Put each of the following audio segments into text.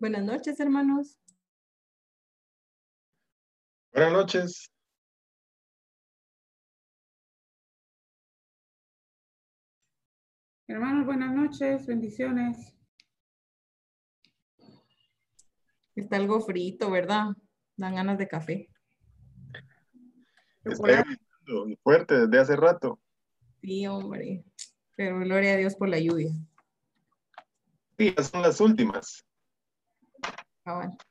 Buenas noches, hermanos. Buenas noches. Hermanos, buenas noches, bendiciones. Está algo frito, ¿verdad? Dan ganas de café. Está fuerte desde hace rato. Sí, hombre. Pero gloria a Dios por la lluvia. Sí, ya son las últimas. Cohen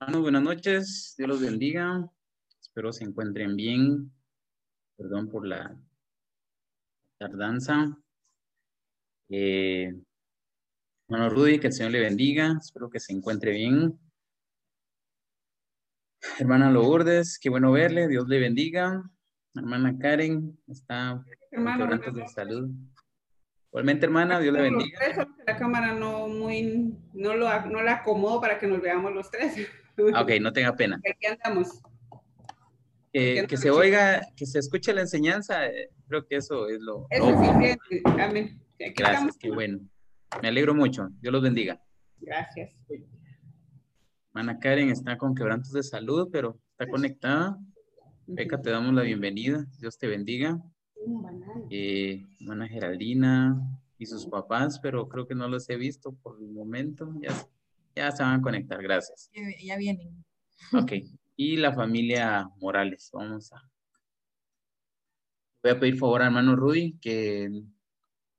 Hermanos, buenas noches. Dios los bendiga. Espero se encuentren bien. Perdón por la tardanza. Eh, hermano Rudy, que el Señor le bendiga. Espero que se encuentre bien. Hermana Lourdes, qué bueno verle. Dios le bendiga. Hermana Karen, está Hermano, de salud. Igualmente, hermana, Dios le bendiga. La cámara no muy, no lo, no la acomodo para que nos veamos los tres. Ah, Ok, no tenga pena. Aquí andamos. Eh, que que se sí. oiga, que se escuche la enseñanza, eh, creo que eso es lo, Es lo óptimo. suficiente. Amén. Aquí Gracias, estamos. qué bueno. Me alegro mucho. Dios los bendiga. Gracias. Hermana Karen está con quebrantos de salud, pero está conectada. Beca, te damos la bienvenida. Dios te bendiga. Eh, hermana Geraldina y sus papás, pero creo que no los he visto por el momento. Ya, ya se van a conectar. Gracias. Ya, vienen. Ok. Y la familia Morales. Vamos a. Voy a pedir favor a hermano Rudy que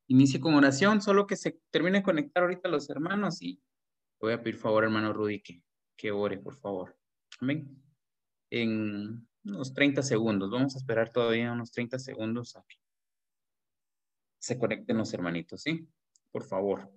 inicie con oración, solo que se termine de conectar ahorita los hermanos y le voy a pedir favor, hermano Rudy, que, que ore, por favor. Amén. En unos 30 segundos, vamos a esperar todavía unos 30 segundos a que se conecten los hermanitos, ¿sí? Por favor.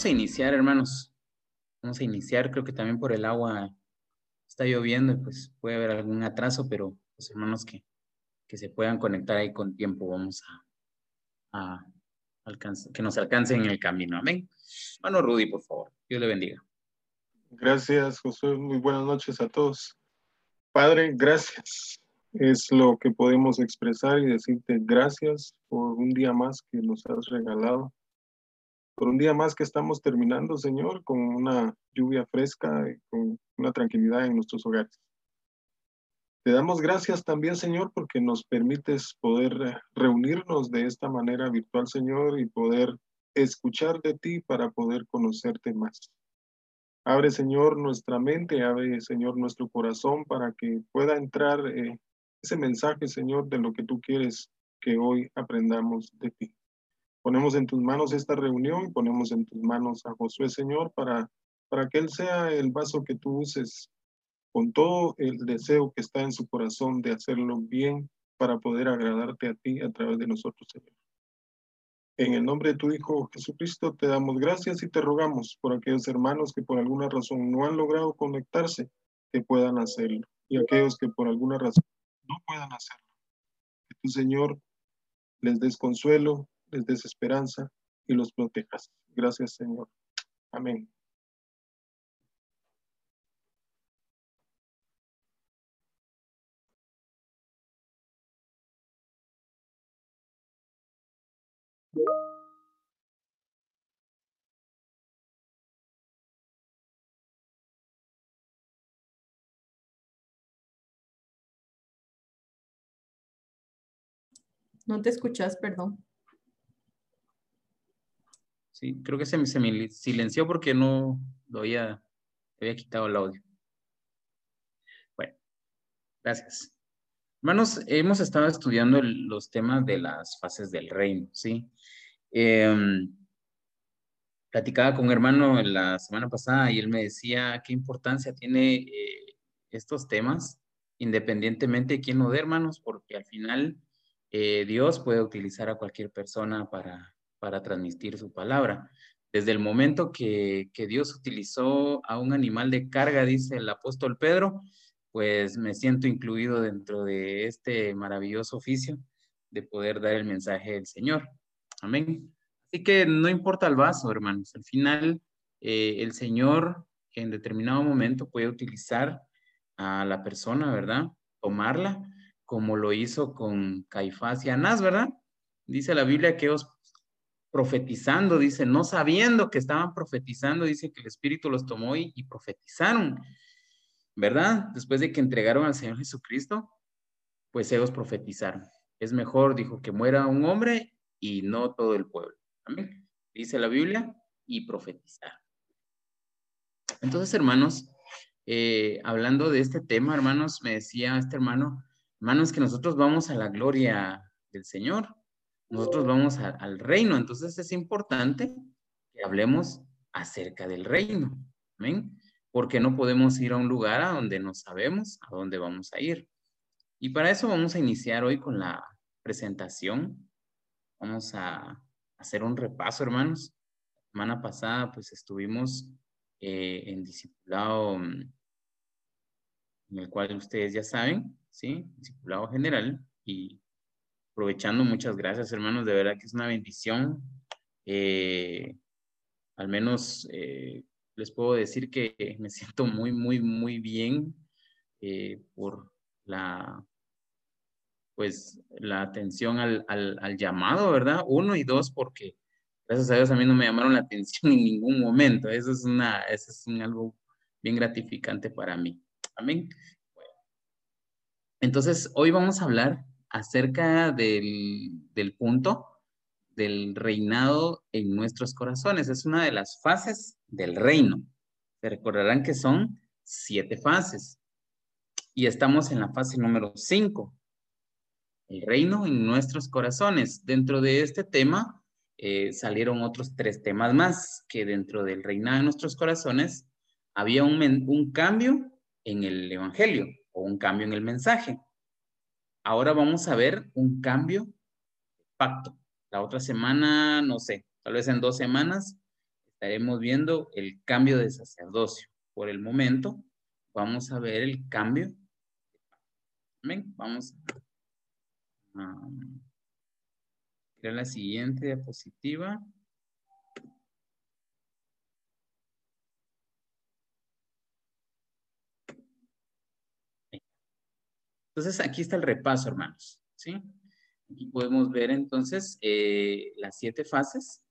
Vamos a iniciar, hermanos. Vamos a iniciar, creo que también por el agua está lloviendo y pues puede haber algún atraso, pero los hermanos que, que se puedan conectar ahí con tiempo, vamos a, alcanzar, que nos alcancen en el camino. Amén. Hermano Rudy, por favor. Dios le bendiga. Gracias, Josué. Muy buenas noches a todos. Padre, gracias. Es lo que podemos expresar y decirte gracias por un día más que nos has regalado. Por un día más que estamos terminando, Señor, con una lluvia fresca y con una tranquilidad en nuestros hogares. Te damos gracias también, Señor, porque nos permites poder eh, reunirnos de esta manera virtual, Señor, y poder escuchar de ti para poder conocerte más. Abre, Señor, nuestra mente, abre, Señor, nuestro corazón para que pueda entrar eh, ese mensaje, Señor, de lo que tú quieres que hoy aprendamos de ti. Ponemos en tus manos esta reunión y ponemos en tus manos a Josué, Señor, para, para que Él sea el vaso que tú uses con todo el deseo que está en su corazón de hacerlo bien para poder agradarte a ti a través de nosotros, Señor. En el nombre de tu Hijo Jesucristo te damos gracias y te rogamos por aquellos hermanos que por alguna razón no han logrado conectarse, que puedan hacerlo. Y aquellos que por alguna razón no puedan hacerlo. Que tu Señor les des consuelo, les des y los protejas. Gracias, Señor. Amén. No te escuchas, perdón. Sí, creo que se se me silenció porque no lo había, había quitado el audio. Bueno, gracias. Hermanos, hemos estado estudiando el- los temas de las fases del reino, ¿sí? Em, platicaba con un hermano la semana pasada y él me decía qué importancia tiene eh, estos temas, independientemente de quién lo dé, hermanos, porque al final eh, Dios puede utilizar a cualquier persona para, para transmitir su palabra. Desde el momento que, que Dios utilizó a un animal de carga, dice el apóstol Pedro, pues me siento incluido dentro de este maravilloso oficio de poder dar el mensaje del Señor. Amén. Así que no importa el vaso, hermanos. Al final, eh, el Señor en determinado momento puede utilizar a la persona, ¿verdad? Tomarla, como lo hizo con Caifás y Anás, ¿verdad? Dice la Biblia que ellos profetizando, dice, no sabiendo que estaban profetizando, dice que el Espíritu los tomó y, profetizaron, ¿verdad? Después de que entregaron al Señor Jesucristo, pues ellos profetizaron. Es mejor, dijo, que muera un hombre y no todo el pueblo. Amén. Dice la Biblia y profetizar. Entonces, hermanos, eh, hablando de este tema, hermanos, me decía este hermano, hermanos, que nosotros vamos a la gloria del Señor, nosotros vamos a- al reino, entonces es importante que hablemos acerca del reino, amén, porque no podemos ir a un lugar a donde no sabemos a dónde vamos a ir. Y para eso vamos a iniciar hoy con la presentación. Vamos a hacer un repaso, hermanos. La semana pasada, pues estuvimos eh, en discipulado, mm, en el cual ustedes ya saben, ¿sí? Discipulado general. Y aprovechando, muchas gracias, hermanos. De verdad que es una bendición. Eh, al menos eh, les puedo decir que me siento muy, muy, muy bien eh, por la pues la atención al, al, llamado, ¿verdad? Uno y dos, porque gracias a Dios a mí no me llamaron la atención en ningún momento. Eso es, una, eso es un, algo bien gratificante para mí. Amén. Entonces, hoy vamos a hablar acerca del, del punto del reinado en nuestros corazones. Es una de las fases del reino. Se recordarán que son siete fases. Y estamos en la fase número cinco el reino en nuestros corazones. Dentro de este tema eh, salieron otros tres temas más, que dentro del reinado en nuestros corazones había un, un cambio en el evangelio o un cambio en el mensaje. Ahora vamos a ver un cambio pacto. La otra semana, no sé, tal vez en dos semanas estaremos viendo el cambio de sacerdocio. Por el momento, vamos a ver el cambio. Amén. Vamos a crear la siguiente diapositiva. Entonces, aquí está el repaso, hermanos. ¿sí? Aquí podemos ver entonces eh, las siete fases.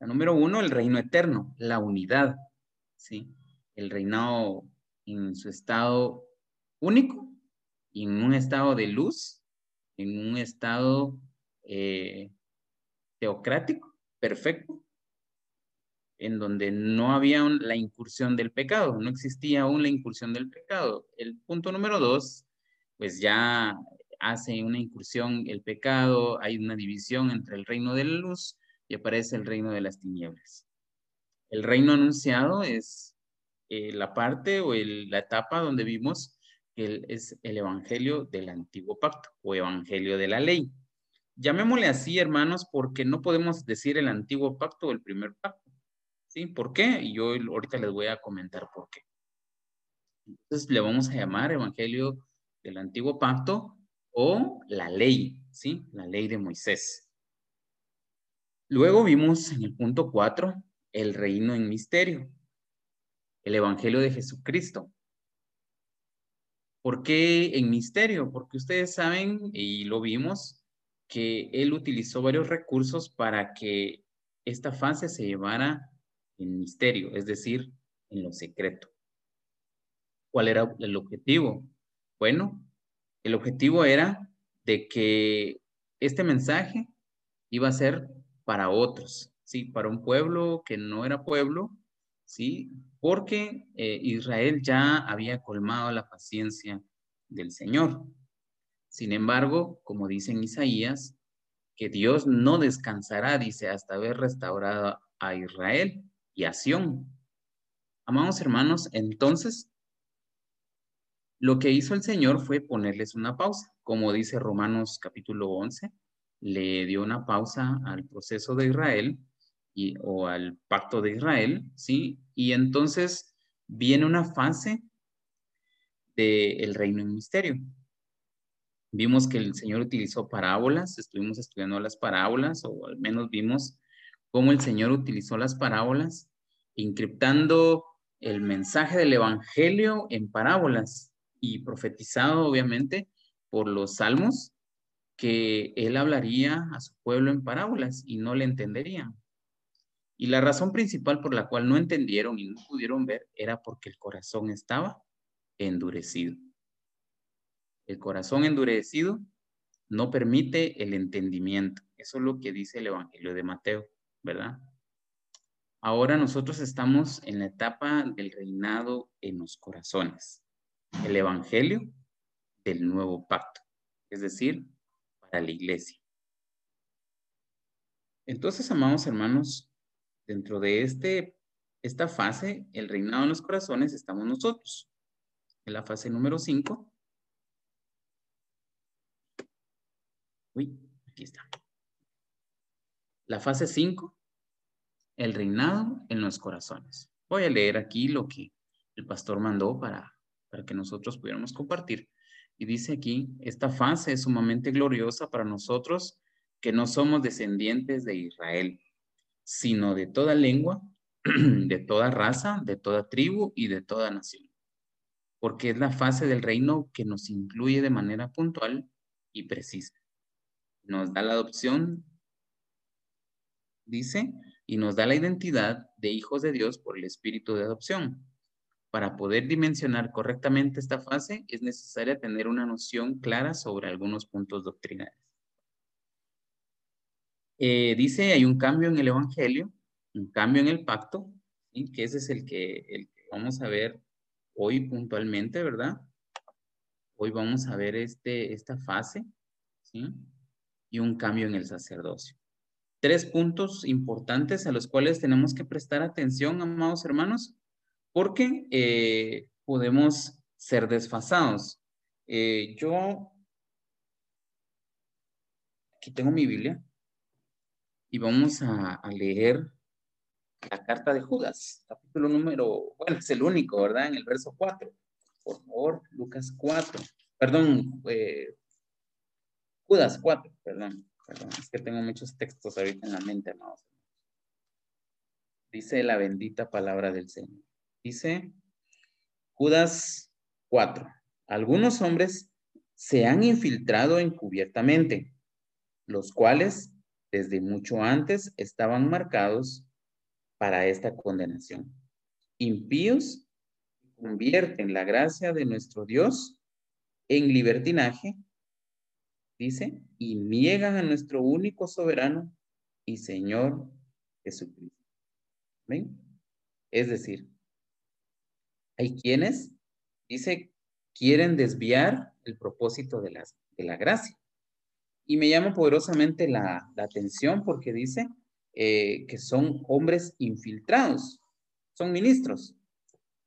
La número uno, el reino eterno, la unidad. ¿sí? El reinado en su estado único, en un estado de luz, en un estado eh, teocrático, perfecto, en donde no había la incursión del pecado, no existía aún la incursión del pecado. El punto número dos, pues ya hace una incursión el pecado, hay una división entre el reino de la luz y aparece el reino de las tinieblas. El reino anunciado es eh, la parte o la etapa donde vimos que es el evangelio del antiguo pacto o evangelio de la ley. Llamémosle así, hermanos, porque no podemos decir el antiguo pacto o el primer pacto ¿Por qué? Y yo ahorita les voy a comentar por qué. Entonces le vamos a llamar Evangelio del Antiguo Pacto o la ley, ¿sí? La ley de Moisés. Luego vimos en el punto 4 el reino en misterio, el Evangelio de Jesucristo. ¿Por qué en misterio? Porque ustedes saben, y lo vimos, que él utilizó varios recursos para que esta fase se llevara en misterio, es decir, en lo secreto. ¿Cuál era el objetivo? Bueno, el objetivo era de que este mensaje iba a ser para otros, ¿sí? Para un pueblo que no era pueblo, ¿sí? Porque eh, Israel ya había colmado la paciencia del Señor. Sin embargo, como dice en Isaías, que Dios no descansará, dice, hasta haber restaurado a Israel y acción. Amados hermanos, entonces, lo que hizo el Señor fue ponerles una pausa. Como dice Romanos capítulo 11, le dio una pausa al proceso de Israel y, o al pacto de Israel, ¿sí? Y entonces viene una fase del reino en misterio. Vimos que el Señor utilizó parábolas, estuvimos estudiando las parábolas, o al menos vimos cómo el Señor utilizó las parábolas, encriptando el mensaje del Evangelio en parábolas y profetizado, obviamente, por los salmos, que él hablaría a su pueblo en parábolas y no le entenderían. Y la razón principal por la cual no entendieron y no pudieron ver era porque el corazón estaba endurecido. El corazón endurecido no permite el entendimiento. Eso es lo que dice el Evangelio de Mateo. ¿Verdad? Ahora nosotros estamos en la etapa del reinado en los corazones, el evangelio del nuevo pacto, es decir, para la iglesia. Entonces, amados hermanos, dentro de este, esta fase, el reinado en los corazones, estamos nosotros. En la fase número 5. Uy, aquí está. La fase 5 el reinado en los corazones. Voy a leer aquí lo que el pastor mandó para, para que nosotros pudiéramos compartir. Y dice aquí, esta fase es sumamente gloriosa para nosotros que no somos descendientes de Israel, sino de toda lengua, de toda raza, de toda tribu y de toda nación. Porque es la fase del reino que nos incluye de manera puntual y precisa. Nos da la adopción, dice, y nos da la identidad de hijos de Dios por el espíritu de adopción. Para poder dimensionar correctamente esta fase es necesaria tener una noción clara sobre algunos puntos doctrinales. Eh, dice, hay un cambio en el Evangelio, un cambio en el pacto, que ese es el que, el que vamos a ver hoy puntualmente, ¿verdad? Hoy vamos a ver este, esta fase, ¿sí? Y un cambio en el sacerdocio tres puntos importantes a los cuales tenemos que prestar atención, amados hermanos, porque eh, podemos ser desfasados. Eh, yo aquí tengo mi Biblia y vamos a, leer la carta de Judas, capítulo número, bueno, es el único, ¿verdad? En el verso 4. Por favor, Lucas 4. Perdón, eh, Judas 4, perdón, perdón, es que tengo muchos textos ahorita en la mente, hermanos. Dice la bendita palabra del Señor. Dice Judas 4. Algunos hombres se han infiltrado encubiertamente, los cuales desde mucho antes estaban marcados para esta condenación. Impíos convierten la gracia de nuestro Dios en libertinaje, dice, y niegan a nuestro único soberano y Señor Jesucristo. ¿Ven? Es decir, hay quienes, dice, quieren desviar el propósito de, las, de la gracia. Y me llama poderosamente la, la atención porque dice eh, que son hombres infiltrados, son ministros,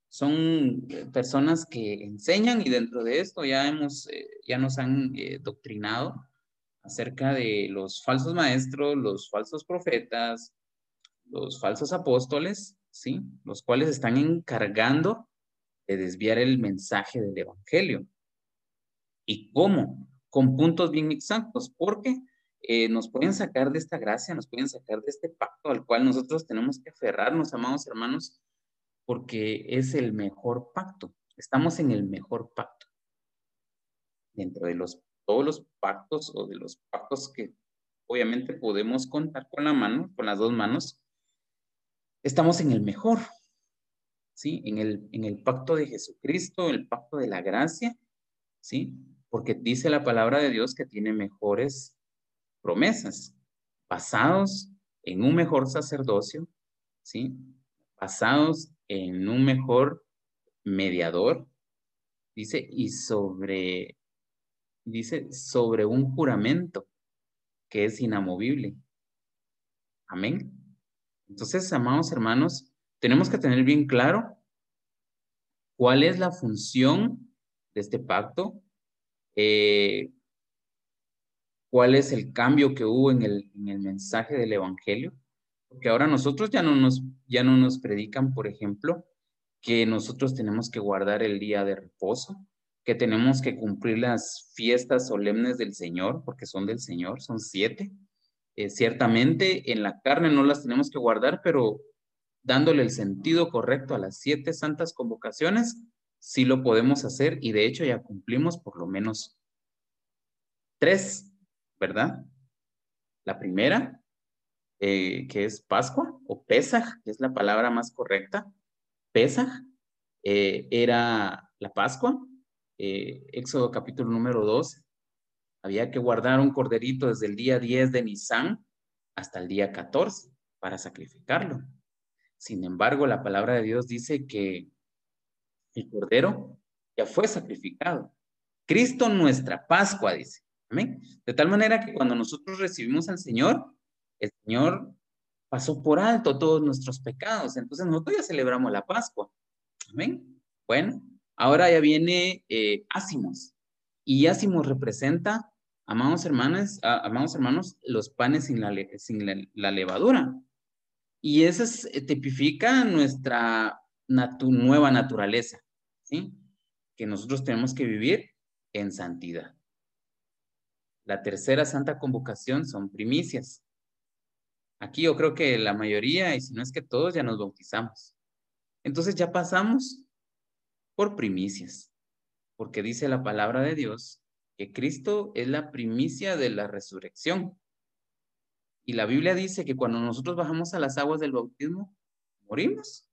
son eh, personas que enseñan y dentro de esto ya hemos, eh, ya nos han doctrinado acerca de los falsos maestros, los falsos profetas, los falsos apóstoles, ¿sí? Los cuales están encargando de desviar el mensaje del evangelio. ¿Y cómo? Con puntos bien exactos, porque eh, nos pueden sacar de esta gracia, nos pueden sacar de este pacto al cual nosotros tenemos que aferrarnos, amados hermanos, porque es el mejor pacto. Estamos en el mejor pacto. Dentro de los, todos los pactos o de los pactos que obviamente podemos contar con la mano, con las dos manos, estamos en el mejor, ¿sí? En el, en el pacto de Jesucristo, el pacto de la gracia, ¿sí? porque dice la palabra de Dios que tiene mejores promesas, basados en un mejor sacerdocio, ¿sí? Basados en un mejor mediador, dice, y sobre, dice, sobre un juramento que es inamovible. Amén. Entonces, amados hermanos, tenemos que tener bien claro cuál es la función de este pacto, eh, cuál es el cambio que hubo en el, en el mensaje del Evangelio, porque ahora nosotros ya no, nos, ya no nos predican, por ejemplo, que nosotros tenemos que guardar el día de reposo, que tenemos que cumplir las fiestas solemnes del Señor, porque son del Señor, son siete. Eh, ciertamente en la carne no las tenemos que guardar, pero dándole el sentido correcto a las siete santas convocaciones, sí lo podemos hacer y de hecho ya cumplimos por lo menos tres, ¿verdad? La primera, eh, que es Pascua o Pesaj, que es la palabra más correcta. Pesaj eh, era la Pascua. Eh, Éxodo capítulo número 12. Había que guardar un corderito desde el día 10 de Nisan hasta el día 14 para sacrificarlo. Sin embargo, la palabra de Dios dice que el cordero ya fue sacrificado. Cristo nuestra Pascua, dice. Amén. De tal manera que cuando nosotros recibimos al Señor, el Señor pasó por alto todos nuestros pecados. Entonces nosotros ya celebramos la Pascua. Amén. Bueno, ahora ya viene eh, Ácimos. Y Ácimos representa, amados hermanos, amados hermanos, los panes sin la, levadura. Y eso eh, tipifica nuestra nueva naturaleza, ¿sí? Que nosotros tenemos que vivir en santidad. La tercera santa convocación son primicias. Aquí yo creo que la mayoría, y si no es que todos, ya nos bautizamos. Entonces ya pasamos por primicias, porque dice la palabra de Dios que Cristo es la primicia de la resurrección. Y la Biblia dice que cuando nosotros bajamos a las aguas del bautismo, morimos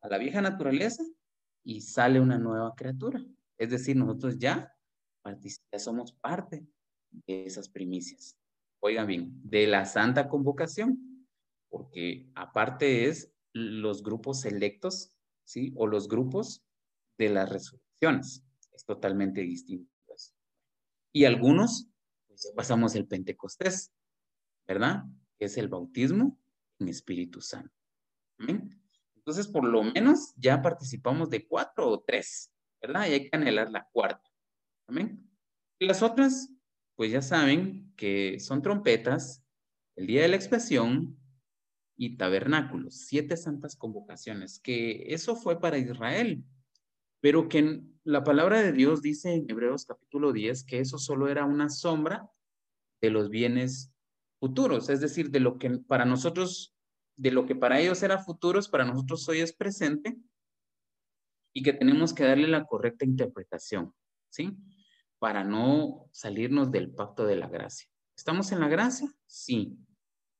a la vieja naturaleza y sale una nueva criatura. Es decir, nosotros ya, ya somos parte de esas primicias. Oigan bien, de la santa convocación, porque aparte es los grupos selectos, ¿sí? O los grupos de las resurrecciones. Es totalmente distinto. Y algunos, pues ya pasamos el Pentecostés, ¿verdad? Es el bautismo en Espíritu Santo. ¿Amén? Entonces, por lo menos ya participamos de cuatro o tres, ¿verdad? Y hay que anhelar la cuarta. Amén. Y las otras, pues ya saben que son trompetas, el día de la expresión y tabernáculos, siete santas convocaciones, que eso fue para Israel, pero que la palabra de Dios dice en Hebreos capítulo 10 que eso solo era una sombra de los bienes futuros, es decir, de lo que para nosotros, de lo que para ellos era futuros, para nosotros hoy es presente y que tenemos que darle la correcta interpretación, ¿sí? Para no salirnos del pacto de la gracia. ¿Estamos en la gracia? Sí.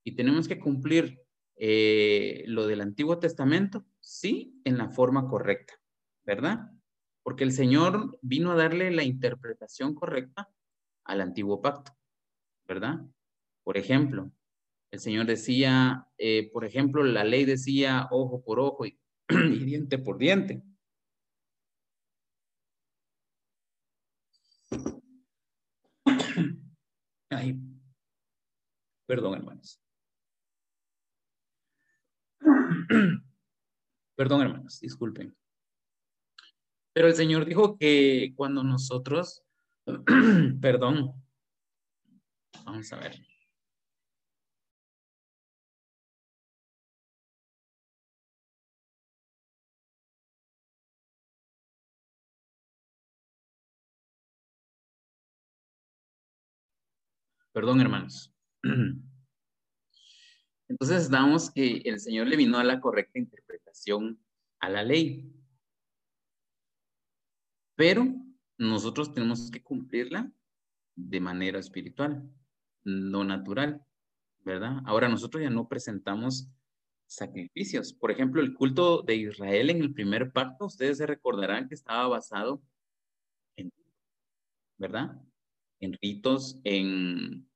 ¿Y tenemos que cumplir eh, lo del Antiguo Testamento? Sí, en la forma correcta, ¿verdad? Porque el Señor vino a darle la interpretación correcta al Antiguo Pacto, ¿verdad? Por ejemplo, el Señor decía, eh, por ejemplo, la ley decía ojo por ojo y, y diente por diente. Ay, perdón, hermanos. Perdón, hermanos, disculpen. Pero el Señor dijo que cuando nosotros, perdón, vamos a ver. Perdón, hermanos. Entonces damos que el Señor le vino a la correcta interpretación a la ley. Pero nosotros tenemos que cumplirla de manera espiritual, no natural, ¿verdad? Ahora nosotros ya no presentamos sacrificios. Por ejemplo, el culto de Israel en el primer pacto, ustedes se recordarán que estaba basado en, ¿verdad? En ritos, en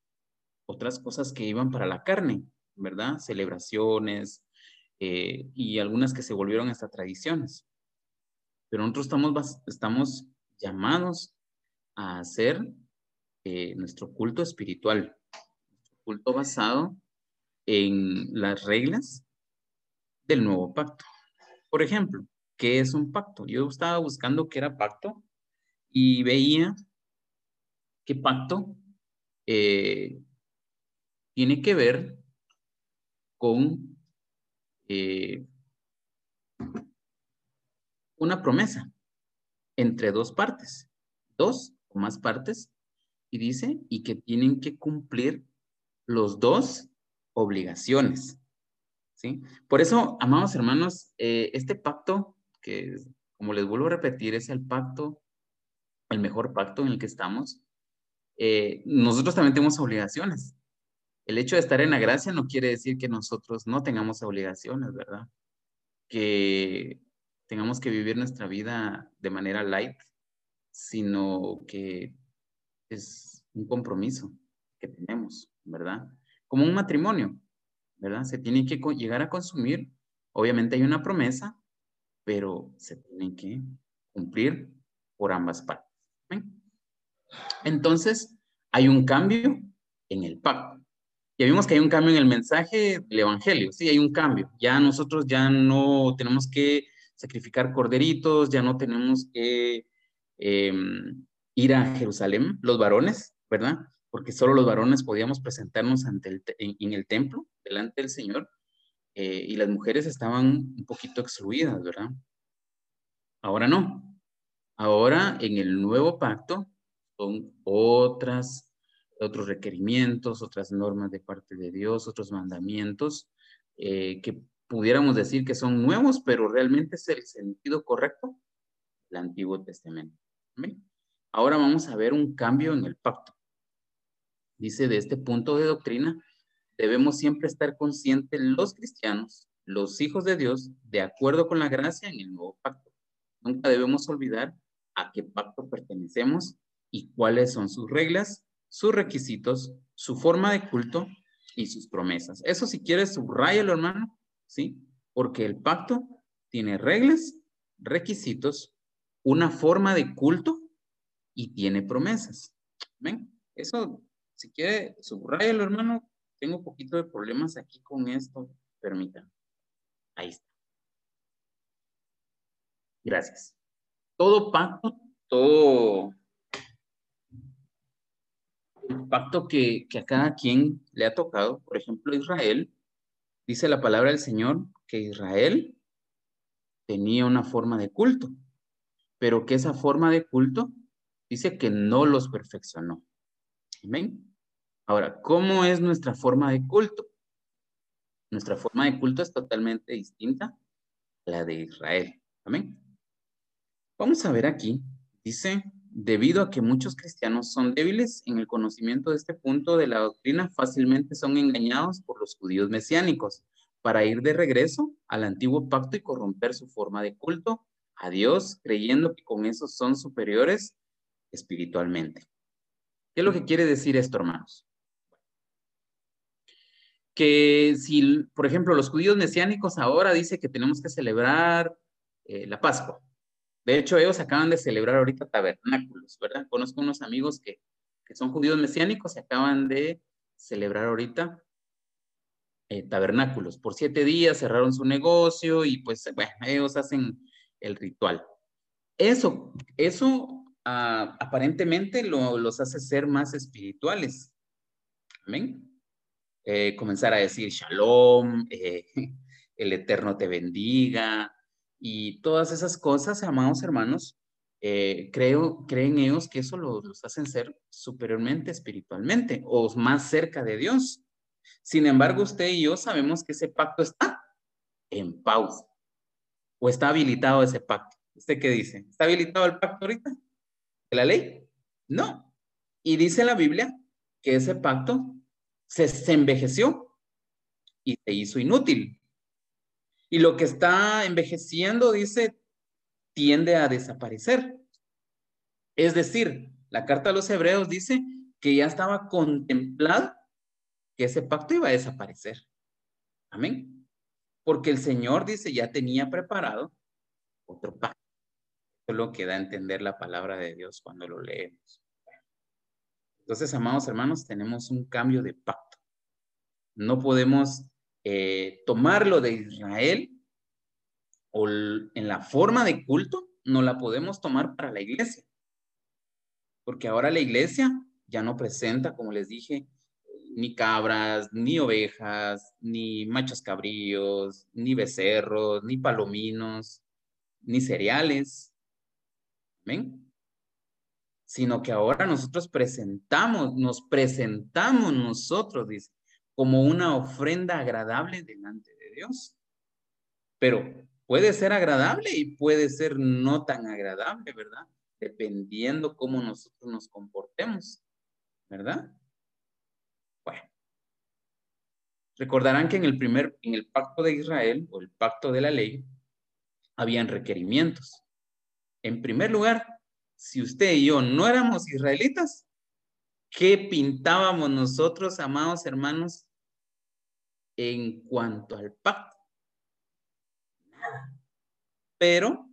otras cosas que iban para la carne, ¿verdad? Celebraciones eh, y algunas que se volvieron hasta tradiciones. Pero nosotros estamos, estamos llamados a hacer eh, nuestro culto espiritual, culto basado en las reglas del nuevo pacto. Por ejemplo, ¿qué es un pacto? Yo estaba buscando qué era pacto y veía que pacto eh, tiene que ver con eh, una promesa entre dos partes, dos o más partes, y dice, y que tienen que cumplir los dos obligaciones. ¿Sí? Por eso, amados hermanos, eh, este pacto, que como les vuelvo a repetir, es el pacto, el mejor pacto en el que estamos, eh, nosotros también tenemos obligaciones. El hecho de estar en la gracia no quiere decir que nosotros no tengamos obligaciones, ¿verdad? Que tengamos que vivir nuestra vida de manera light, sino que es un compromiso que tenemos, ¿verdad? Como un matrimonio, ¿verdad? Se tiene que llegar a consumir. Obviamente hay una promesa, pero se tiene que cumplir por ambas partes. Entonces, hay un cambio en el pacto. Ya vimos que hay un cambio en el mensaje del Evangelio, sí, hay un cambio. Ya nosotros ya no tenemos que sacrificar corderitos, ya no tenemos que em, ir a Jerusalén, los varones, ¿verdad? Porque solo los varones podíamos presentarnos ante el en, el templo, delante del Señor, eh, y las mujeres estaban un poquito excluidas, ¿verdad? Ahora no. Ahora en el nuevo pacto son otras otros requerimientos, otras normas de parte de Dios, otros mandamientos eh, que pudiéramos decir que son nuevos, pero realmente es el sentido correcto del Antiguo Testamento. Ahora vamos a ver un cambio en el pacto. Dice, de este punto de doctrina, debemos siempre estar conscientes los cristianos, los hijos de Dios, de acuerdo con la gracia en el nuevo pacto. Nunca debemos olvidar a qué pacto pertenecemos y cuáles son sus reglas sus requisitos, su forma de culto y sus promesas. Eso si quieres, subrayalo, hermano, ¿sí? Porque el pacto tiene reglas, requisitos, una forma de culto y tiene promesas. ¿Ven? Eso, si quiere, subrayalo, hermano. Tengo un poquito de problemas aquí con esto. Permítanme. Ahí está. Gracias. Todo pacto, todo el pacto que, a cada quien le ha tocado, por ejemplo, Israel, dice la palabra del Señor que Israel tenía una forma de culto, pero que esa forma de culto dice que no los perfeccionó. Amén. Ahora, ¿cómo es nuestra forma de culto? Nuestra forma de culto es totalmente distinta a la de Israel. Amén. Vamos a ver aquí, dice, debido a que muchos cristianos son débiles en el conocimiento de este punto de la doctrina, fácilmente son engañados por los judíos mesiánicos para ir de regreso al antiguo pacto y corromper su forma de culto a Dios, creyendo que con eso son superiores espiritualmente. ¿Qué es lo que quiere decir esto, hermanos? Que si, por ejemplo, los judíos mesiánicos ahora dice que tenemos que celebrar eh, la Pascua. De hecho, ellos acaban de celebrar ahorita tabernáculos, ¿verdad? Conozco unos amigos que, que son judíos mesiánicos y acaban de celebrar ahorita eh, tabernáculos. Por siete días cerraron su negocio y pues, bueno, ellos hacen el ritual. Eso, eso ah, aparentemente lo, los hace ser más espirituales. Amén. Eh, comenzar a decir shalom, eh, el eterno te bendiga y todas esas cosas, amados hermanos, creo, creen ellos que eso los, los hacen ser superiormente espiritualmente o más cerca de Dios. Sin embargo, usted y yo sabemos que ese pacto está en pausa o está habilitado ese pacto. ¿Usted qué dice? ¿Está habilitado el pacto ahorita? ¿De la ley? No. Y dice la Biblia que ese pacto se, se envejeció y se hizo inútil. Y lo que está envejeciendo, dice, tiende a desaparecer. Es decir, la carta a los hebreos dice que ya estaba contemplado que ese pacto iba a desaparecer. Amén. Porque el Señor dice, ya tenía preparado otro pacto. Eso es lo que da a entender la palabra de Dios cuando lo leemos. Entonces, amados hermanos, tenemos un cambio de pacto. No podemos eh, tomarlo de Israel o en la forma de culto, no la podemos tomar para la iglesia. Porque ahora la iglesia ya no presenta, como les dije, ni cabras, ni ovejas, ni machos cabríos, ni becerros, ni palominos, ni cereales. ¿Ven? Sino que ahora nosotros presentamos, nos presentamos nosotros, dice, como una ofrenda agradable delante de Dios. Pero puede ser agradable y puede ser no tan agradable, ¿verdad? Dependiendo cómo nosotros nos comportemos, ¿verdad? Recordarán que en el primer, en el pacto de Israel o el pacto de la ley, habían requerimientos. En primer lugar, si usted y yo no éramos israelitas, ¿qué pintábamos nosotros, amados hermanos, en cuanto al pacto? Pero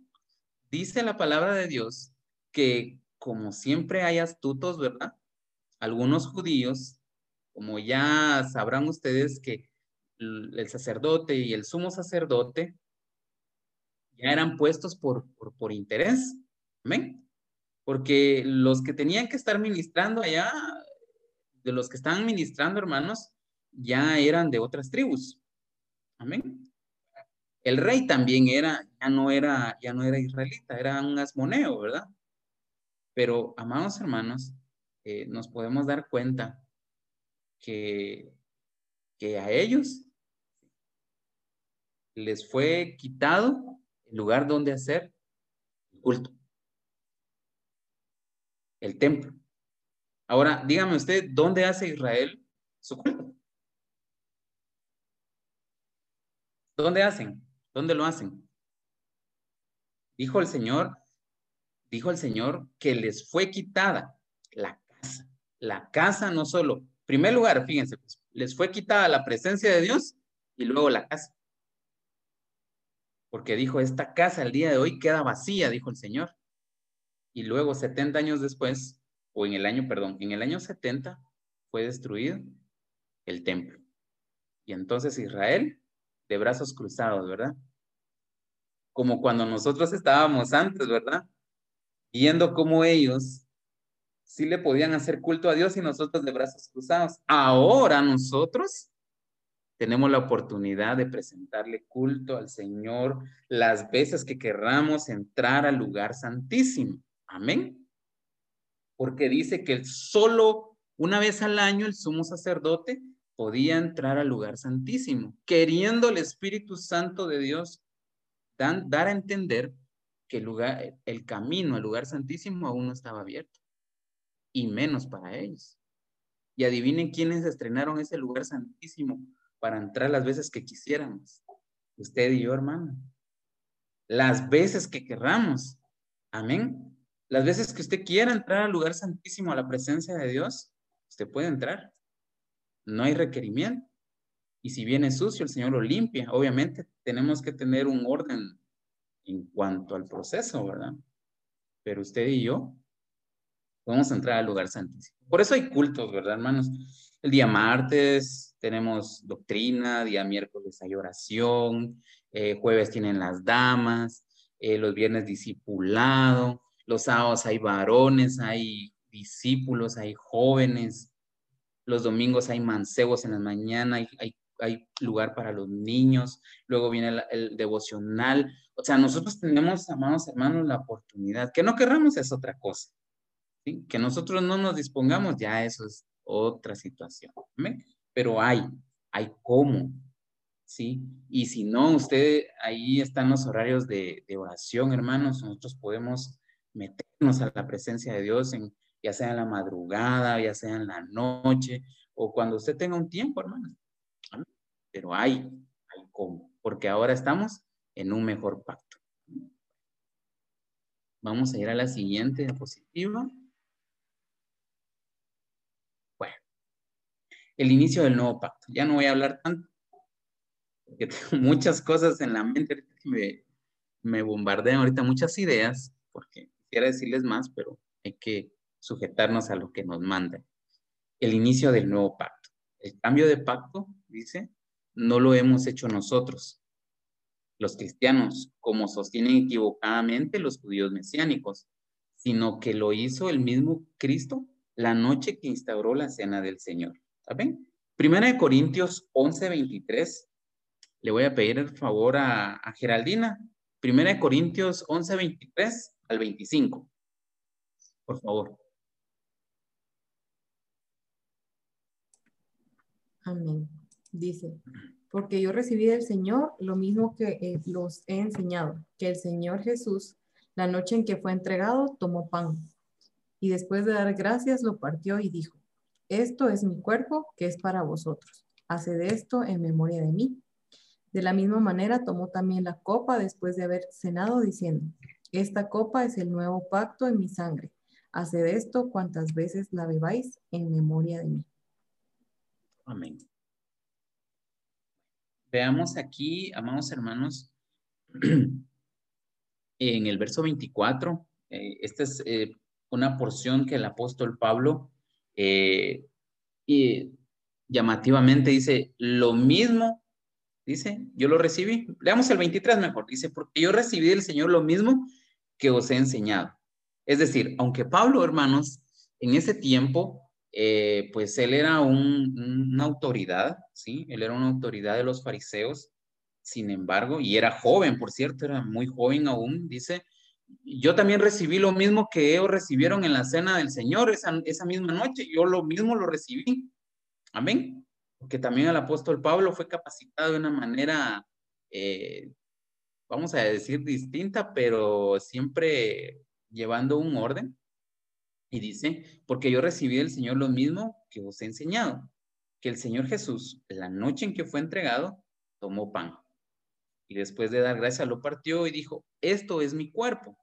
dice la palabra de Dios que como siempre hay astutos, ¿verdad? Algunos judíos como ya sabrán ustedes que el sacerdote y el sumo sacerdote ya eran puestos por, por, interés. Amén. Porque los que tenían que estar ministrando allá, de los que estaban ministrando, hermanos, ya eran de otras tribus. Amén. El rey también era, ya no era, ya no era israelita, era un asmoneo, ¿verdad? Pero, amados hermanos, eh, nos podemos dar cuenta que, que a ellos les fue quitado el lugar donde hacer el culto, el templo. Ahora, dígame usted, ¿dónde hace Israel su culto? ¿Dónde hacen? ¿Dónde lo hacen? Dijo el Señor, dijo el Señor que les fue quitada la casa. La casa no solo primer lugar, fíjense, pues, les fue quitada la presencia de Dios y luego la casa. Porque dijo, esta casa el día de hoy queda vacía, dijo el Señor. Y luego, 70 años después, o en el año, perdón, en el año 70 fue destruido el templo. Y entonces Israel, de brazos cruzados, ¿verdad? Como cuando nosotros estábamos antes, ¿verdad? Viendo cómo ellos sí le podían hacer culto a Dios y nosotros de brazos cruzados. Ahora nosotros tenemos la oportunidad de presentarle culto al Señor las veces que querramos entrar al lugar santísimo. Amén. Porque dice que solo una vez al año el sumo sacerdote podía entrar al lugar santísimo, queriendo el Espíritu Santo de Dios dar a entender que el, lugar, el camino al lugar santísimo aún no estaba abierto, y menos para ellos. Y adivinen quiénes estrenaron ese lugar santísimo para entrar las veces que quisiéramos. Usted y yo, hermano. Las veces que querramos. Amén. Las veces que usted quiera entrar al lugar santísimo, a la presencia de Dios, usted puede entrar. No hay requerimiento. Y si viene sucio, el Señor lo limpia. Obviamente tenemos que tener un orden en cuanto al proceso, ¿verdad? Pero usted y yo podemos entrar al lugar santísimo. Por eso hay cultos, ¿verdad, hermanos? El día martes tenemos doctrina, día miércoles hay oración, eh, jueves tienen las damas, eh, los viernes discipulado, los sábados hay varones, hay discípulos, hay jóvenes, los domingos hay mancebos en la mañana, hay, hay, lugar para los niños, luego viene el, el, devocional. O sea, nosotros tenemos, amados hermanos, la oportunidad. Que no querramos es otra cosa. ¿sí? Que nosotros no nos dispongamos, ya eso es otra situación. Pero hay, hay cómo, ¿sí? Y si no, usted, ahí están los horarios de, de, oración, hermanos, nosotros podemos meternos a la presencia de Dios, en, ya sea en la madrugada, ya sea en la noche, o cuando usted tenga un tiempo, hermanos. Pero hay, hay cómo, porque ahora estamos en un mejor pacto. Vamos a ir a la siguiente diapositiva. el inicio del nuevo pacto. Ya no voy a hablar tanto, porque tengo muchas cosas en la mente me, me bombardean ahorita muchas ideas, porque quisiera decirles más, pero hay que sujetarnos a lo que nos manda. El inicio del nuevo pacto. El cambio de pacto, dice, no lo hemos hecho nosotros, los cristianos, como sostienen equivocadamente los judíos mesiánicos, sino que lo hizo el mismo Cristo la noche que instauró la cena del Señor. ¿Saben? Primera de Corintios 11, 23. Le voy a pedir el favor a, a Geraldina. Primera de Corintios 11, 23 al 25. Por favor. Amén. Dice, porque yo recibí del Señor lo mismo que eh, los he enseñado, que el Señor Jesús, la noche en que fue entregado, tomó pan y después de dar gracias lo partió y dijo, esto es mi cuerpo que es para vosotros. Haced esto en memoria de mí. De la misma manera tomó también la copa después de haber cenado diciendo, esta copa es el nuevo pacto en mi sangre. Haced esto cuantas veces la bebáis en memoria de mí. Amén. Veamos aquí, amados hermanos, en el verso 24, eh, esta es eh, una porción que el apóstol Pablo eh, y llamativamente dice, lo mismo, dice, yo lo recibí. Leamos el 23 mejor, dice, porque yo recibí del Señor lo mismo que os he enseñado. Es decir, aunque Pablo, hermanos, en ese tiempo, eh, pues él era un, una autoridad, ¿sí? Él era una autoridad de los fariseos, sin embargo, y era joven, por cierto, era muy joven aún, dice, yo también recibí lo mismo que ellos recibieron en la cena del Señor esa, misma noche, yo lo mismo lo recibí. Amén. Porque también el apóstol Pablo fue capacitado de una manera, eh, vamos a decir, distinta, pero siempre llevando un orden. Y dice, porque yo recibí del Señor lo mismo que os he enseñado, que el Señor Jesús, la noche en que fue entregado, tomó pan. Y después de dar gracias lo partió y dijo, esto es mi cuerpo,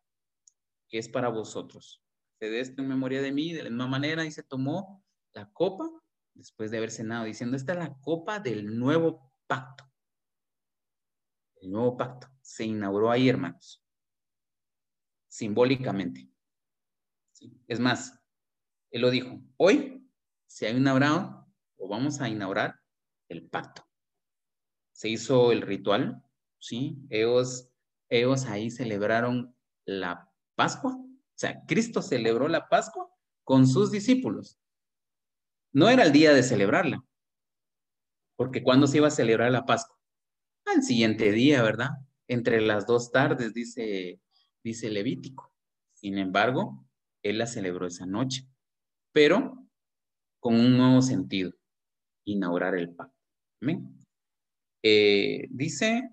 que es para vosotros. Se esto en memoria de mí, de la misma manera, y se tomó la copa después de haber cenado, diciendo, esta es la copa del nuevo pacto. El nuevo pacto se inauguró ahí, hermanos, simbólicamente. Es más, él lo dijo, hoy se ha inaugurado o vamos a inaugurar el pacto. Se hizo el ritual, ¿sí? Ellos, ellos ahí celebraron la Pascua, o sea, Cristo celebró la Pascua con sus discípulos. No era el día de celebrarla, Porque ¿cuándo se iba a celebrar la Pascua? Al siguiente día, ¿verdad? Entre las dos tardes, dice, dice Levítico. Sin embargo, él la celebró esa noche, pero con un nuevo sentido, inaugurar el pacto. Eh, dice,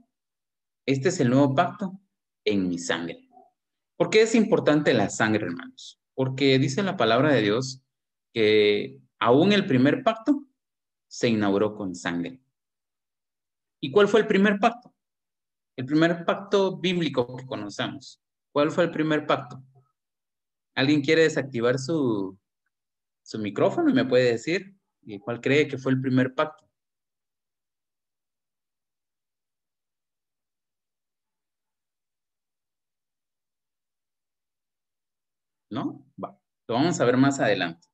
este es el nuevo pacto en mi sangre. ¿Por qué es importante la sangre, hermanos? Porque dice la palabra de Dios que aún el primer pacto se inauguró con sangre. ¿Y cuál fue el primer pacto? El primer pacto bíblico que conocemos. ¿Cuál fue el primer pacto? ¿Alguien quiere desactivar su, su micrófono y me puede decir cuál cree que fue el primer pacto? ¿No? Va. Lo vamos a ver más adelante.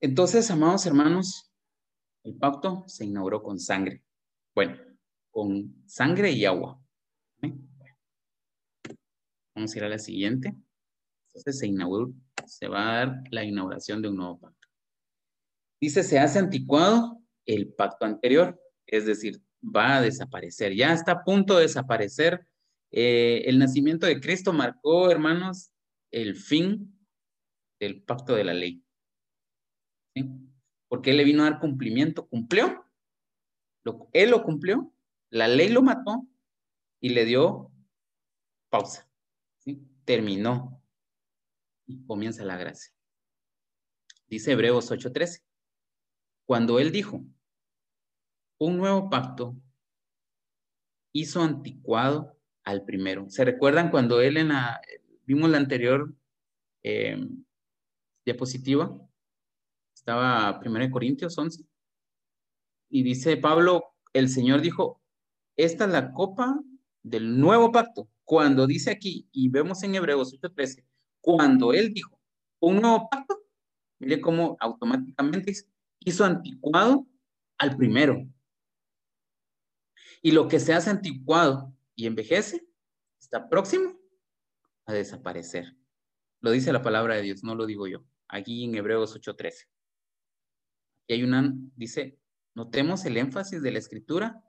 Entonces, amados hermanos, el pacto se inauguró con sangre. Bueno, con sangre y agua. Vamos a ir a la siguiente. Entonces se inauguró, se va a dar la inauguración de un nuevo pacto. Dice, se hace anticuado el pacto anterior, es decir, va a desaparecer. Ya está a punto de desaparecer. Eh, el nacimiento de Cristo marcó, hermanos, el fin del pacto de la ley. Porque él le vino a dar cumplimiento, cumplió, él lo cumplió, la ley lo mató y le dio pausa. Terminó y comienza la gracia. Dice Hebreos 8:13. Cuando él dijo, un nuevo pacto hizo anticuado al primero. ¿Se recuerdan cuando él en la, vimos la anterior eh, diapositiva? Estaba 1 Corintios 11. Y dice Pablo, el Señor dijo, esta es la copa del nuevo pacto. Cuando dice aquí, y vemos en Hebreos 8:13, cuando él dijo un nuevo pacto, mire cómo automáticamente hizo anticuado al primero. Y lo que se hace anticuado y envejece está próximo a desaparecer. Lo dice la palabra de Dios, no lo digo yo. Aquí en Hebreos 8:13. Y hay una, dice, notemos el énfasis de la escritura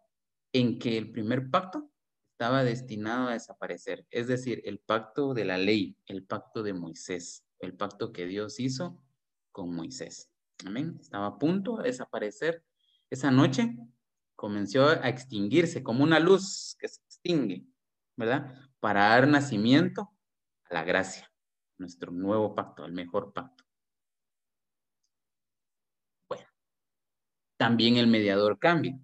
en que el primer pacto estaba destinado a desaparecer, es decir, el pacto de la ley, el pacto de Moisés, el pacto que Dios hizo con Moisés. Amén. Estaba a punto de desaparecer. Esa noche comenzó a extinguirse como una luz que se extingue, ¿verdad? Para dar nacimiento a la gracia, nuestro nuevo pacto, el mejor pacto. también el mediador cambia.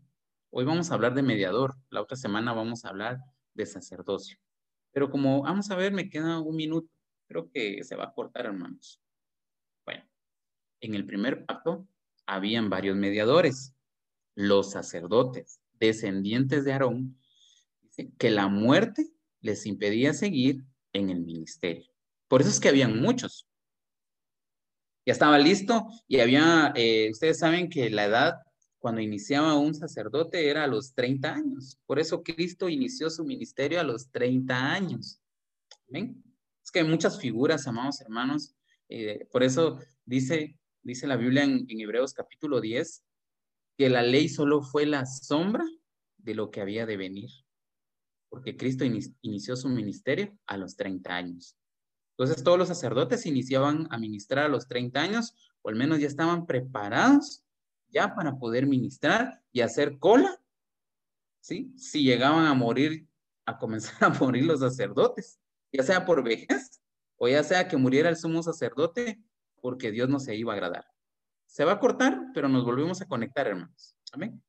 Hoy vamos a hablar de mediador, la otra semana vamos a hablar de sacerdocio. Pero como vamos a ver, me queda un minuto. Creo que se va a cortar, hermanos. Bueno, en el primer pacto habían varios mediadores, los sacerdotes, descendientes de Aarón, que la muerte les impedía seguir en el ministerio. Por eso es que habían muchos. Ya estaba listo y había, eh, ustedes saben que la edad cuando iniciaba un sacerdote era a los 30 años. Por eso Cristo inició su ministerio a los 30 años. ¿Ven? Es que hay muchas figuras, amados hermanos. Eh, por eso dice, dice la Biblia en, Hebreos capítulo 10 que la ley solo fue la sombra de lo que había de venir. Porque Cristo inició su ministerio a los 30 años. Entonces todos los sacerdotes iniciaban a ministrar a los 30 años, o al menos ya estaban preparados ya para poder ministrar y hacer cola, ¿sí? Si llegaban a morir, a comenzar a morir los sacerdotes, ya sea por vejez o ya sea que muriera el sumo sacerdote porque Dios no se iba a agradar. Se va a cortar, pero nos volvemos a conectar, hermanos. Amén.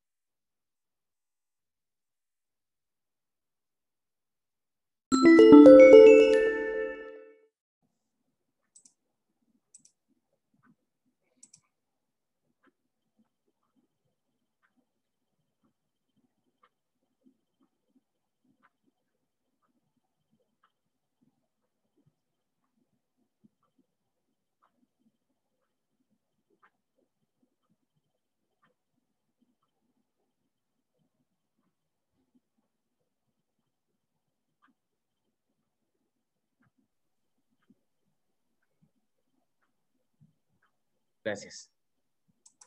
Gracias.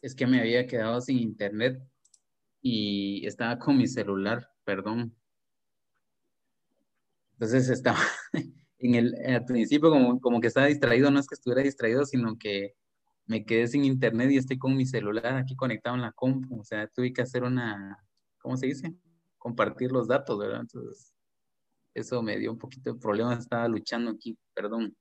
Es que me había quedado sin internet y estaba con mi celular, perdón. Entonces estaba en el, al principio como, como que estaba distraído, no es que estuviera distraído, sino que me quedé sin internet y estoy con mi celular aquí conectado en la compu, o sea, tuve que hacer una, ¿cómo se dice? Compartir los datos, ¿verdad? Entonces, eso me dio un poquito de problema, estaba luchando aquí, perdón.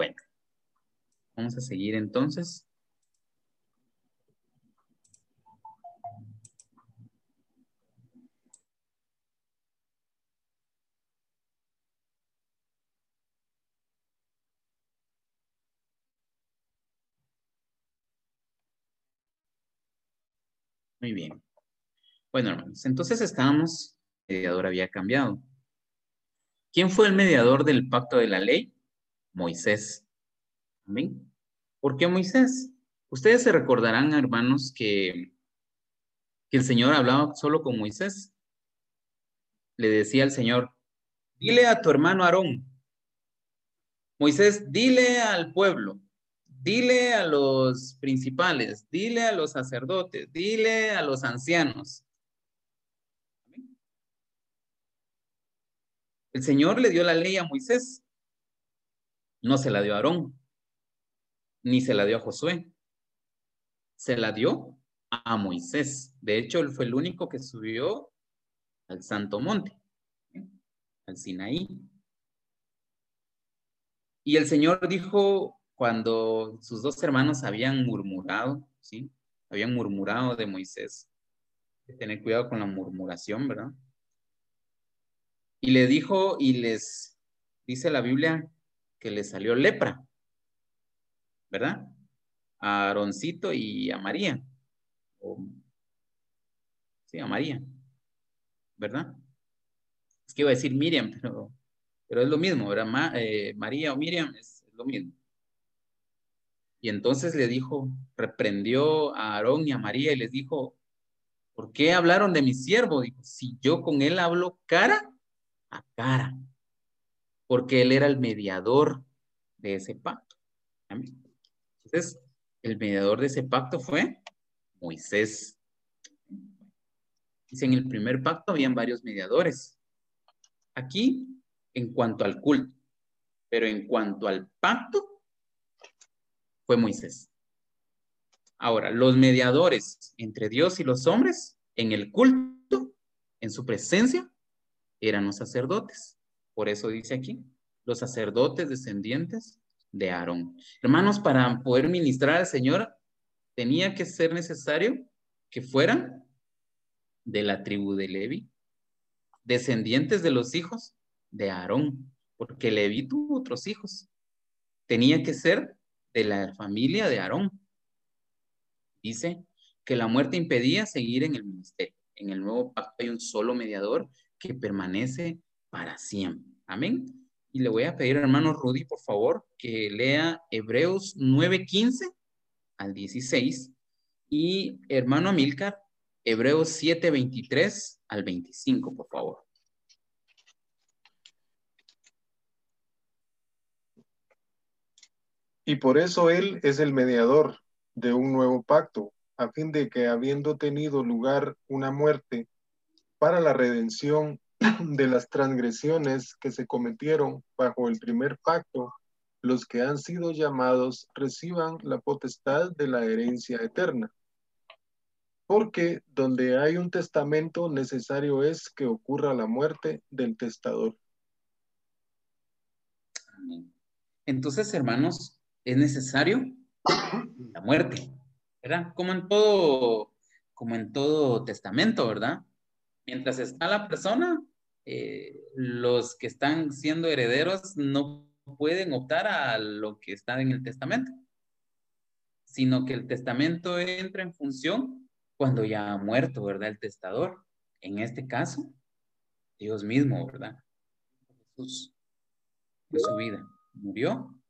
Bueno, vamos a seguir entonces. Muy bien. Bueno, hermanos, entonces estábamos, el mediador había cambiado. ¿Quién fue el mediador del pacto de la ley? Moisés. Amén. ¿Por qué Moisés? Ustedes se recordarán, hermanos, que, que el Señor hablaba solo con Moisés. Le decía al Señor, dile a tu hermano Aarón, Moisés, dile al pueblo, dile a los principales, dile a los sacerdotes, dile a los ancianos. El Señor le dio la ley a Moisés, no se la dio a Aarón, ni se la dio a Josué, se la dio a Moisés. De hecho, él fue el único que subió al Santo Monte, al Sinaí. Y el Señor dijo, cuando sus dos hermanos habían murmurado, ¿sí? Habían murmurado de Moisés. Que tener cuidado con la murmuración, ¿verdad? Y le dijo y les dice la Biblia que le salió lepra, ¿verdad? A Aaroncito y a María. sí, a María, ¿verdad? Es que iba a decir Miriam, pero, es lo mismo, ¿verdad? Eh, María o Miriam es lo mismo. Y entonces le dijo, reprendió a Aarón y a María y les dijo, ¿por qué hablaron de mi siervo? Dijo, si yo con él hablo cara a cara, porque él era el mediador de ese pacto. Entonces, el mediador de ese pacto fue Moisés. Dice, en el primer pacto habían varios mediadores. Aquí, en cuanto al culto, pero en cuanto al pacto, fue Moisés. Ahora, los mediadores entre Dios y los hombres en el culto, en su presencia, eran los sacerdotes. Por eso dice aquí, los sacerdotes descendientes de Aarón. Hermanos, para poder ministrar al Señor, tenía que ser necesario que fueran de la tribu de Levi, descendientes de los hijos de Aarón, porque Levi tuvo otros hijos. Tenía que ser de la familia de Aarón. Dice que la muerte impedía seguir en el ministerio. En el nuevo pacto hay un solo mediador que permanece para siempre. Amén. Y le voy a pedir, hermano Rudy, por favor, que lea Hebreos 9:15 al 16 y hermano Amilcar, Hebreos 7:23 al 25, por favor. Y por eso Él es el mediador de un nuevo pacto, a fin de que habiendo tenido lugar una muerte para la redención de las transgresiones que se cometieron bajo el primer pacto, los que han sido llamados reciban la potestad de la herencia eterna. Porque donde hay un testamento necesario es que ocurra la muerte del testador. Entonces, hermanos, es necesario la muerte, ¿verdad? Como en todo, como en todo testamento, ¿verdad? Mientras está la persona, eh, los que están siendo herederos no pueden optar a lo que está en el testamento, sino que el testamento entra en función cuando ya ha muerto, ¿verdad? El testador. En este caso, Dios mismo, ¿verdad? Jesús de su vida murió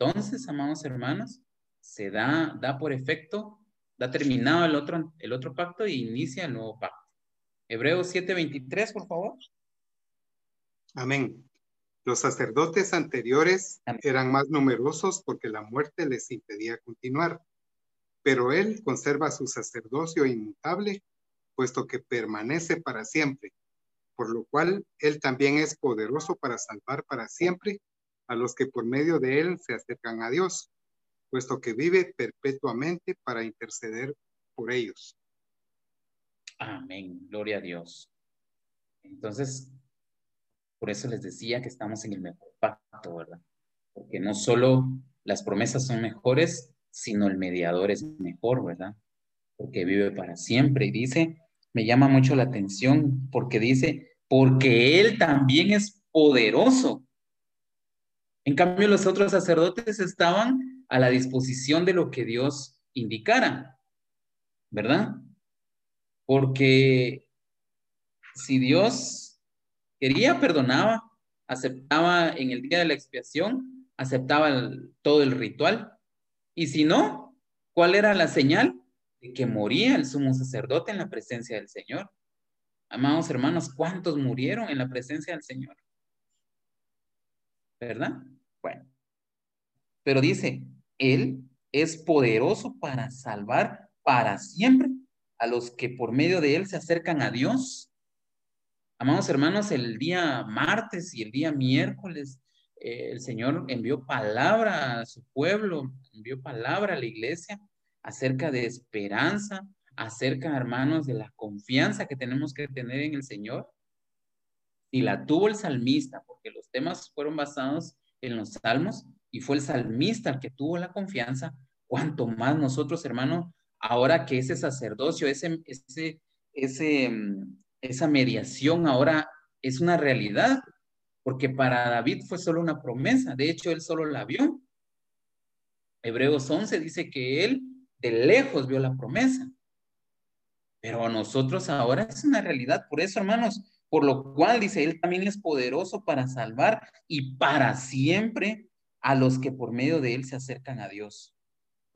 entonces, amados hermanos, se da, da por efecto, da terminado el otro, el otro pacto e inicia el nuevo pacto. Hebreos 7:23, por favor. Amén. Los sacerdotes anteriores eran más numerosos porque la muerte les impedía continuar, pero él conserva su sacerdocio inmutable, puesto que permanece para siempre, por lo cual él también es poderoso para salvar para siempre a los que por medio de él se acercan a Dios, puesto que vive perpetuamente para interceder por ellos. Amén. Gloria a Dios. Entonces, por eso les decía que estamos en el mejor pacto, ¿verdad? Porque no solo las promesas son mejores, sino el mediador es mejor, ¿verdad? Porque vive para siempre. Y dice, me llama mucho la atención porque dice, porque Él también es poderoso. En cambio, los otros sacerdotes estaban a la disposición de lo que Dios indicara, ¿verdad? Porque si Dios quería, perdonaba, aceptaba en el día de la expiación, aceptaba todo el ritual. Y si no, ¿cuál era la señal? De que moría el sumo sacerdote en la presencia del Señor. Amados hermanos, ¿cuántos murieron en la presencia del Señor? ¿Verdad? Bueno. Pero dice, Él es poderoso para salvar para siempre a los que por medio de él se acercan a Dios. Amados hermanos, el día martes y el día miércoles, eh, el Señor envió palabra a su pueblo, envió palabra a la iglesia acerca de esperanza, acerca, hermanos, de la confianza que tenemos que tener en el Señor. Y la tuvo el salmista, porque los temas fueron basados en los salmos, y fue el salmista el que tuvo la confianza, cuanto más nosotros, hermanos, ahora que ese sacerdocio, ese, ese, ese, mm, esa mediación ahora es una realidad, porque para David fue solo una promesa, de hecho él solo la vio. Hebreos 11 dice que él de lejos vio la promesa, pero a nosotros ahora es una realidad, por eso hermanos, por lo cual dice, él también es poderoso para salvar y para siempre a los que por medio de él se acercan a Dios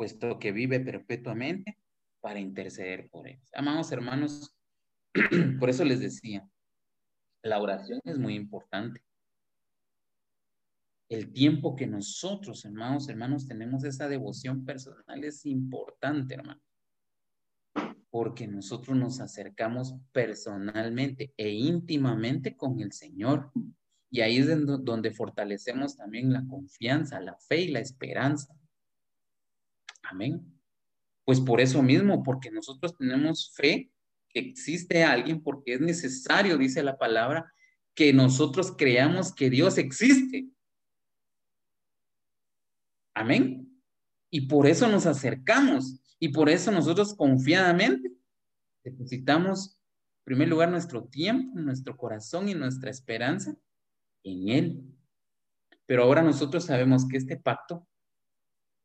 puesto que vive perpetuamente para interceder por ellos. Amados hermanos, por eso les decía, la oración es muy importante. El tiempo que nosotros, hermanos, hermanos, tenemos esa devoción personal es importante, hermano. Porque nosotros nos acercamos personalmente e íntimamente con el Señor. Y ahí es donde fortalecemos también la confianza, la fe y la esperanza. Amén. Pues por eso mismo, porque nosotros tenemos fe que existe alguien, porque es necesario, dice la palabra, que nosotros creamos que Dios existe. Amén. Y por eso nos acercamos y por eso nosotros confiadamente depositamos, en primer lugar, nuestro tiempo, nuestro corazón y nuestra esperanza en Él. Pero ahora nosotros sabemos que este pacto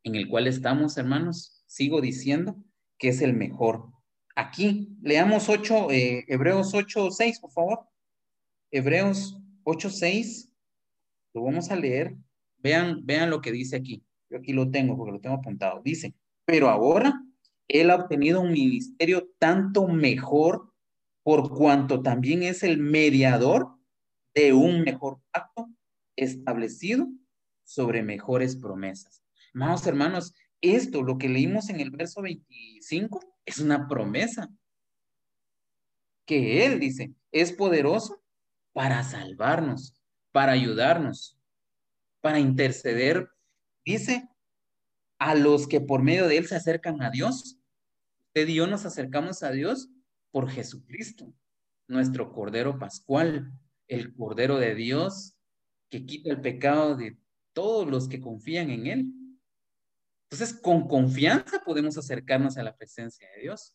en el cual estamos, hermanos, sigo diciendo que es el mejor. Aquí, leamos 8, eh, Hebreos 8, 6, por favor. Hebreos 8, 6, lo vamos a leer. Vean, vean lo que dice aquí. Yo aquí lo tengo porque lo tengo apuntado. Dice, pero ahora él ha obtenido un ministerio tanto mejor por cuanto también es el mediador de un mejor pacto establecido sobre mejores promesas. Amados hermanos, esto, lo que leímos en el verso 25, es una promesa. Que Él dice, es poderoso para salvarnos, para ayudarnos, para interceder. Dice, a los que por medio de Él se acercan a Dios. Usted y yo nos acercamos a Dios por Jesucristo, nuestro Cordero Pascual, el Cordero de Dios que quita el pecado de todos los que confían en Él. Entonces, con confianza podemos acercarnos a la presencia de Dios.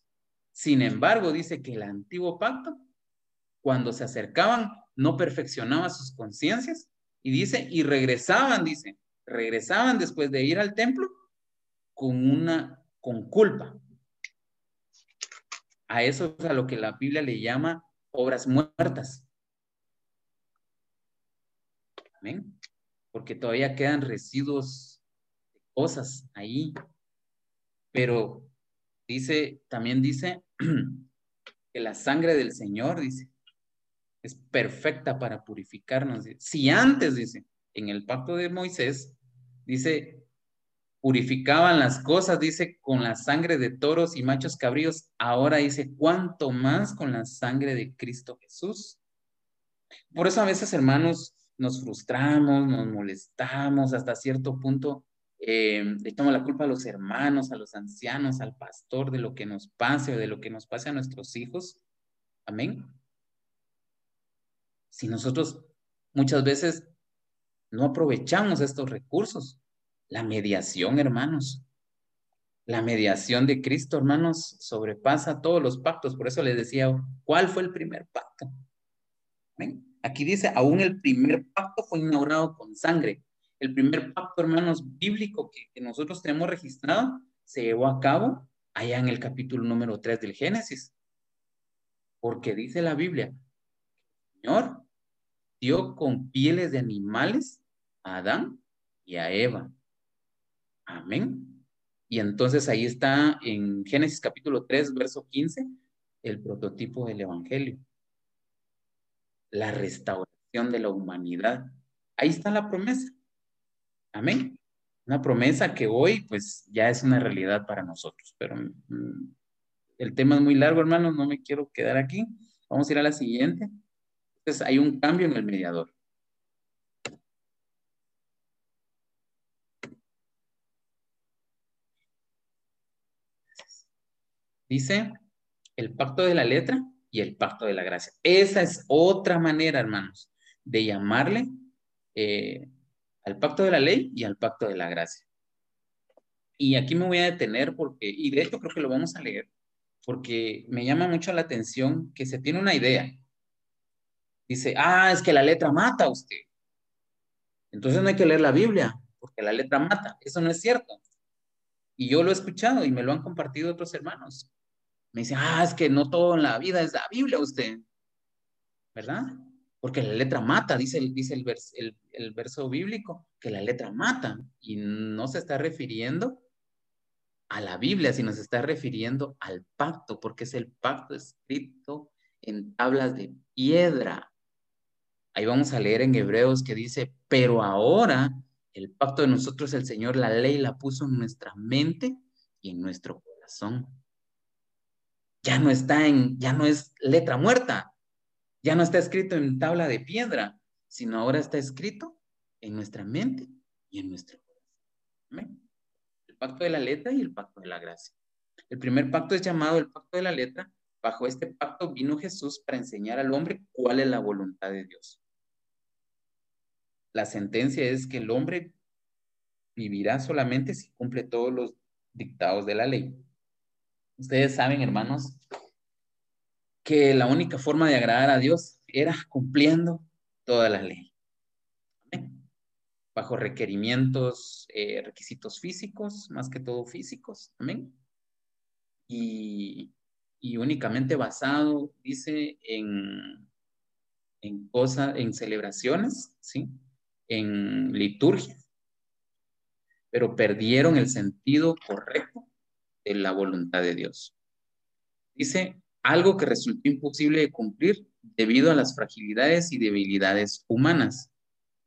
Sin embargo, dice que el antiguo pacto, cuando se acercaban, no perfeccionaba sus conciencias y dice, y regresaban, dice, regresaban después de ir al templo con una, con culpa. A eso es a lo que la Biblia le llama obras muertas. Amén. Porque todavía quedan residuos cosas ahí. Pero dice, también dice que la sangre del Señor, dice, es perfecta para purificarnos. Si antes, dice, en el pacto de Moisés, dice, purificaban las cosas, dice, con la sangre de toros y machos cabríos, ahora dice, ¿cuánto más con la sangre de Cristo Jesús? Por eso a veces, hermanos, nos frustramos, nos molestamos hasta cierto punto. Eh, le echamos la culpa a los hermanos, a los ancianos, al pastor de lo que nos pase o de lo que nos pase a nuestros hijos. Amén. Si nosotros muchas veces no aprovechamos estos recursos, la mediación, hermanos, la mediación de Cristo, hermanos, sobrepasa todos los pactos. Por eso les decía, ¿cuál fue el primer pacto? Aquí dice, aún el primer pacto fue inaugurado con sangre. El primer pacto, hermanos, bíblico que, nosotros tenemos registrado se llevó a cabo allá en el capítulo número 3 del Génesis. Porque dice la Biblia, Señor dio con pieles de animales a Adán y a Eva. Amén. Y entonces ahí está en Génesis capítulo 3, verso 15, el prototipo del Evangelio. La restauración de la humanidad. Ahí está la promesa. Amén. Una promesa que hoy pues ya es una realidad para nosotros. Pero mm, el tema es muy largo, hermanos, no me quiero quedar aquí. Vamos a ir a la siguiente. Entonces hay un cambio en el mediador. Dice el pacto de la letra y el pacto de la gracia. Esa es otra manera, hermanos, de llamarle eh, al pacto de la ley y al pacto de la gracia. Y aquí me voy a detener porque, y de hecho creo que lo vamos a leer, porque me llama mucho la atención que se tiene una idea. Dice, ah, es que la letra mata a usted. Entonces no hay que leer la Biblia, porque la letra mata. Eso no es cierto. Y yo lo he escuchado y me lo han compartido otros hermanos. Me dicen, ah, es que no todo en la vida es la Biblia usted. ¿Verdad? Porque la letra mata, dice, dice el, el, el verso bíblico, que la letra mata. Y no se está refiriendo a la Biblia, sino se está refiriendo al pacto, porque es el pacto escrito en tablas de piedra. Ahí vamos a leer en Hebreos que dice, pero ahora el pacto de nosotros, el Señor, la ley la puso en nuestra mente y en nuestro corazón. Ya no está en, ya no es letra muerta, ya no está escrito en tabla de piedra, sino ahora está escrito en nuestra mente y en nuestro corazón. Amén pacto de la letra y el pacto de la gracia. El primer pacto es llamado el pacto de la letra. Bajo este pacto vino Jesús para enseñar al hombre cuál es la voluntad de Dios. La sentencia es que el hombre vivirá solamente si cumple todos los dictados de la ley. Ustedes saben, hermanos, que la única forma de agradar a Dios era cumpliendo toda la ley bajo requerimientos, eh, requisitos físicos, más que todo físicos, amén. Y, únicamente basado, dice, en, en cosas, en celebraciones, ¿sí? En liturgia. Pero perdieron el sentido correcto de la voluntad de Dios. Dice, algo que resultó imposible de cumplir debido a las fragilidades y debilidades humanas.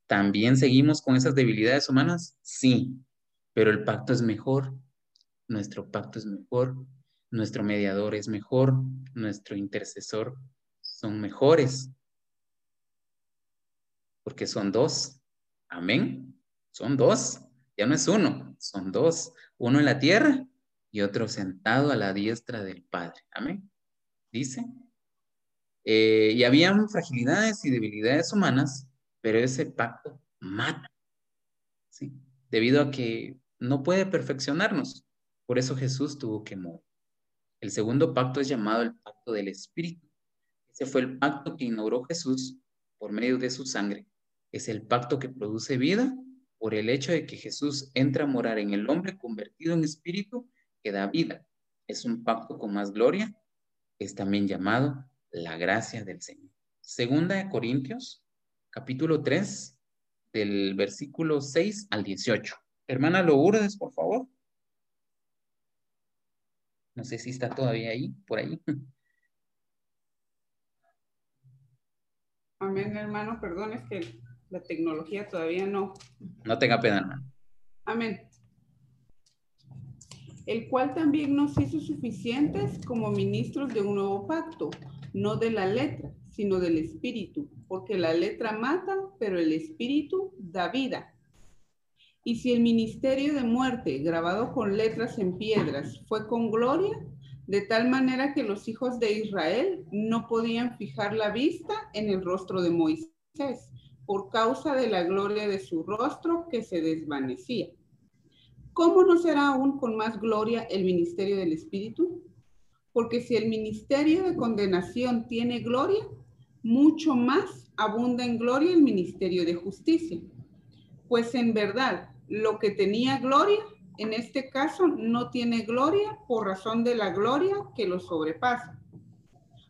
¿También seguimos con esas debilidades humanas? Sí, pero el pacto es mejor, nuestro pacto es mejor, nuestro mediador es mejor, nuestro intercesor son mejores, porque son dos. Amén. Son dos, ya no es uno, son dos. Uno en la tierra y otro sentado a la diestra del Padre. Amén. Dice. Eh, y habían fragilidades y debilidades humanas, pero ese pacto mata, ¿sí? Debido a que no puede perfeccionarnos. Por eso Jesús tuvo que morir. El segundo pacto es llamado el pacto del Espíritu. Ese fue el pacto que inauguró Jesús por medio de su sangre. Es el pacto que produce vida por el hecho de que Jesús entra a morar en el hombre convertido en espíritu que da vida. Es un pacto con más gloria. Es también llamado la gracia del Señor. Segunda de Corintios capítulo 3, del versículo 6 al 18. Hermana Lourdes, por favor. No sé si está todavía ahí, por ahí. Amén, hermano. Perdón, es que la tecnología todavía no. No tenga pena, hermano. Amén. El cual también nos hizo suficientes como ministros de un nuevo pacto, no de la letra, sino del espíritu, porque la letra mata, pero el espíritu da vida. Y si el ministerio de muerte, grabado con letras en piedras, fue con gloria, de tal manera que los hijos de Israel no podían fijar la vista en el rostro de Moisés por causa de la gloria de su rostro que se desvanecía. ¿Cómo no será aún con más gloria el ministerio del Espíritu? Porque si el ministerio de condenación tiene gloria, mucho más abunda en gloria el ministerio de justicia. Pues en verdad, lo que tenía gloria, en este caso no tiene gloria por razón de la gloria que lo sobrepasa.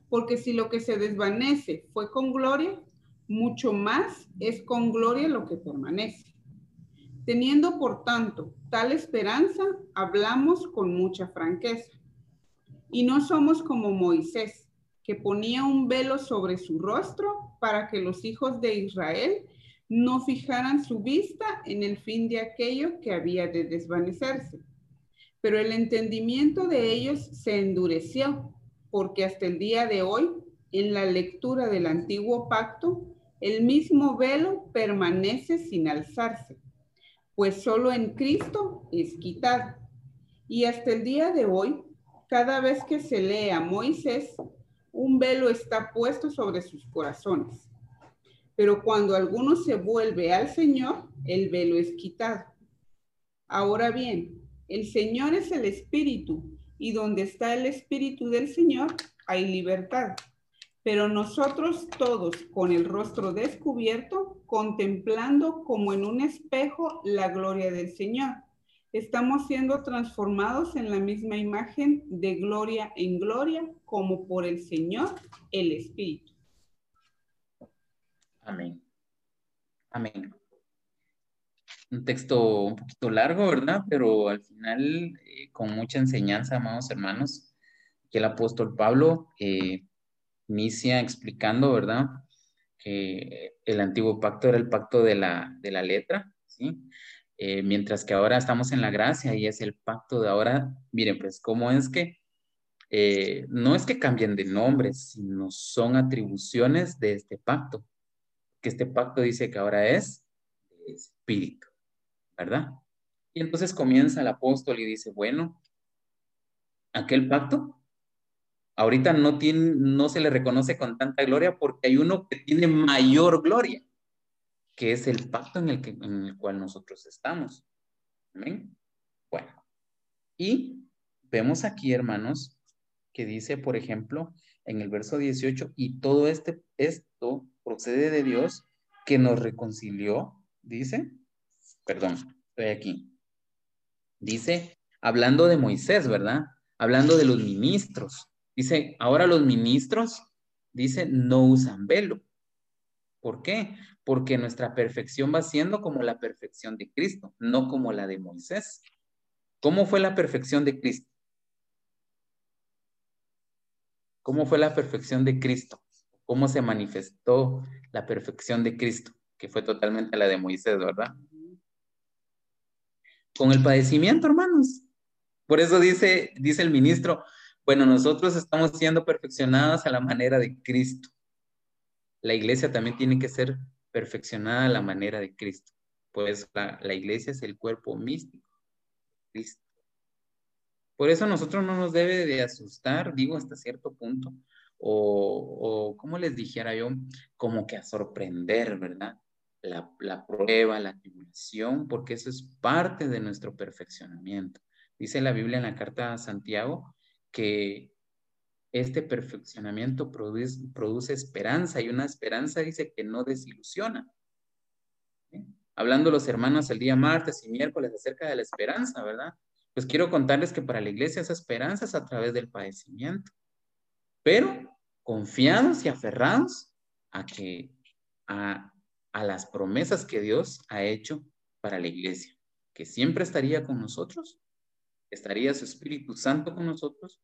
Porque si lo que se desvanece fue con gloria, mucho más es con gloria lo que permanece. Teniendo, por tanto, tal esperanza, hablamos con mucha franqueza. Y no somos como Moisés, que ponía un velo sobre su rostro para que los hijos de Israel no fijaran su vista en el fin de aquello que había de desvanecerse. Pero el entendimiento de ellos se endureció, porque hasta el día de hoy, en la lectura del antiguo pacto, el mismo velo permanece sin alzarse, pues solo en Cristo es quitado. Y hasta el día de hoy, cada vez que se lee a Moisés, un velo está puesto sobre sus corazones. Pero cuando alguno se vuelve al Señor, el velo es quitado. Ahora bien, el Señor es el Espíritu, y donde está el Espíritu del Señor, hay libertad. Pero nosotros todos con el rostro descubierto, contemplando como en un espejo la gloria del Señor, estamos siendo transformados en la misma imagen de gloria en gloria, como por el Señor, el Espíritu. Amén. Amén. Un texto un poquito largo, ¿verdad? Pero al final eh, con mucha enseñanza, amados hermanos, que el apóstol Pablo eh, inicia explicando, ¿verdad? Que el antiguo pacto era el pacto de la, de la letra, ¿sí? Eh, mientras que ahora estamos en la gracia y es el pacto de ahora, miren, pues, ¿cómo es que eh, no es que cambien de nombre, sino son atribuciones de este pacto? Que este pacto dice que ahora es espíritu, ¿verdad? Y entonces comienza el apóstol y dice, bueno, aquel pacto ahorita no, tiene, no se le reconoce con tanta gloria porque hay uno que tiene mayor gloria, que es el pacto en el, que, en el cual nosotros estamos. Amén. Bueno, y vemos aquí, hermanos, que dice, por ejemplo, en el verso 18, y todo este, esto procede de Dios que nos reconcilió, dice, perdón, estoy aquí, dice, hablando de Moisés, ¿verdad? Hablando de los ministros, Dice, ahora los ministros, dice, no usan velo. ¿Por qué? Porque nuestra perfección va siendo como la perfección de Cristo, no como la de Moisés. ¿Cómo fue la perfección de Cristo? ¿Cómo fue la perfección de Cristo? ¿Cómo se manifestó la perfección de Cristo? Que fue totalmente la de Moisés, ¿verdad? Con el padecimiento, hermanos. Por eso dice, dice el ministro, bueno, nosotros estamos siendo perfeccionados a la manera de Cristo. La iglesia también tiene que ser perfeccionada a la manera de Cristo, pues la, iglesia es el cuerpo místico Cristo. Por eso nosotros no nos debe de asustar, digo, hasta cierto punto, o, o como les dijera yo, como que a sorprender, ¿verdad? La, la, prueba, la tribulación, porque eso es parte de nuestro perfeccionamiento. Dice la Biblia en la carta a Santiago que este perfeccionamiento produce, esperanza y una esperanza dice que no desilusiona. Hablando los hermanos el día martes y miércoles acerca de la esperanza, ¿verdad? Pues quiero contarles que para la iglesia esa esperanza es a través del padecimiento, pero confiados y aferrados a que a, a las promesas que Dios ha hecho para la iglesia, que siempre estaría con nosotros estaría su Espíritu Santo con nosotros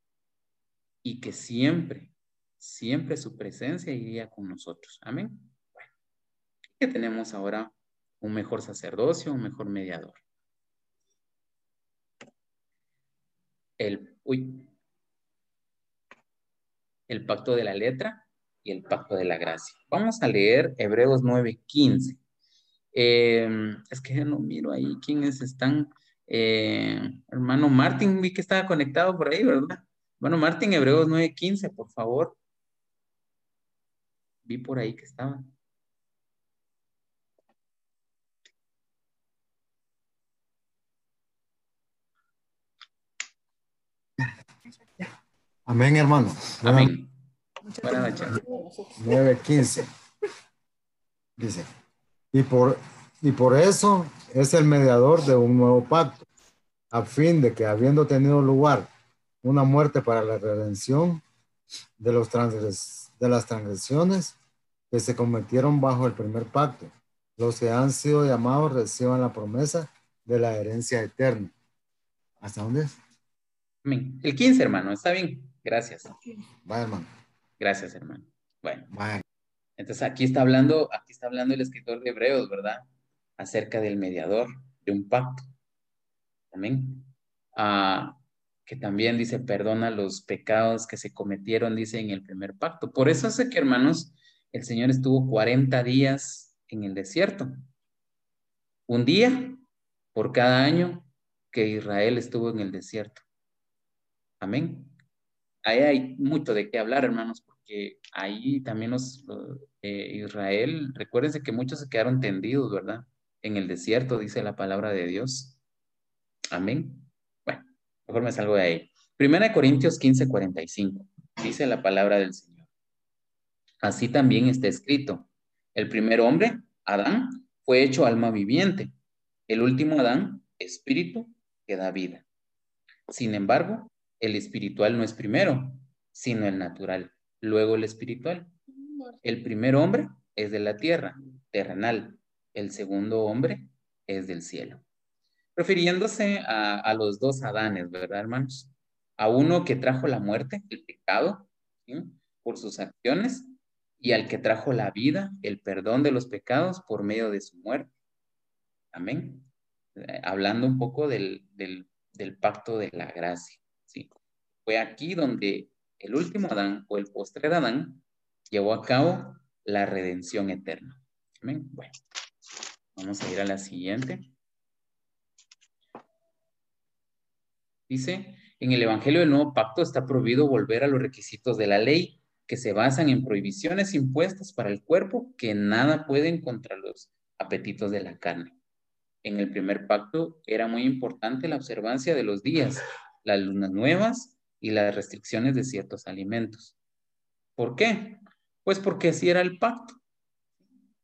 y que siempre, siempre su presencia iría con nosotros. Amén. que tenemos ahora un mejor sacerdocio, un mejor mediador. El, uy, el pacto de la letra y el pacto de la gracia. Vamos a leer Hebreos 9:15. Eh, es que no miro ahí quiénes están. Eh, hermano Martín, vi que estaba conectado por ahí, ¿verdad? Hermano Martín, Hebreos 9:15, por favor. Vi por ahí que estaba. Amén, hermano. Amén. Buenas noches. 9.15. Dice, y por, y por eso es el mediador de un nuevo pacto, a fin de que habiendo tenido lugar una muerte para la redención de, los transgres, de las transgresiones que se cometieron bajo el primer pacto, los que han sido llamados reciban la promesa de la herencia eterna. ¿Hasta dónde es? El 15, hermano, está bien. Gracias. Vaya, hermano. Gracias, hermano. Bueno, Vaya. entonces aquí está hablando, aquí está hablando el escritor de Hebreos, ¿verdad? Acerca del mediador de un pacto. Amén. Ah, que también dice, perdona los pecados que se cometieron, dice en el primer pacto. Por eso sé que, hermanos, el Señor estuvo 40 días en el desierto. Un día por cada año que Israel estuvo en el desierto. Amén. Ahí hay mucho de qué hablar, hermanos, porque ahí también los, eh, Israel, recuérdense que muchos se quedaron tendidos, ¿verdad? En el desierto, dice la palabra de Dios. Amén. Bueno, mejor me salgo de ahí. Primera de Corintios 15, 45. Dice la palabra del Señor. Así también está escrito. El primer hombre, Adán, fue hecho alma viviente. El último Adán, espíritu que da vida. Sin embargo, el espiritual no es primero, sino el natural, luego el espiritual. El primer hombre es de la tierra, terrenal. El segundo hombre es del cielo. Refiriéndose a, los dos Adanes, ¿verdad, hermanos? A uno que trajo la muerte, el pecado, por sus acciones, y al que trajo la vida, el perdón de los pecados por medio de su muerte. Amén. Eh, hablando un poco del, pacto de la gracia. Fue aquí donde el último Adán o el postrer Adán llevó a cabo la redención eterna. Amén. Bueno, vamos a ir a la siguiente. Dice, en el Evangelio del Nuevo Pacto está prohibido volver a los requisitos de la ley que se basan en prohibiciones impuestas para el cuerpo que nada pueden contra los apetitos de la carne. En el primer pacto era muy importante la observancia de los días, las lunas nuevas y las restricciones de ciertos alimentos. ¿Por qué? Pues porque así era el pacto,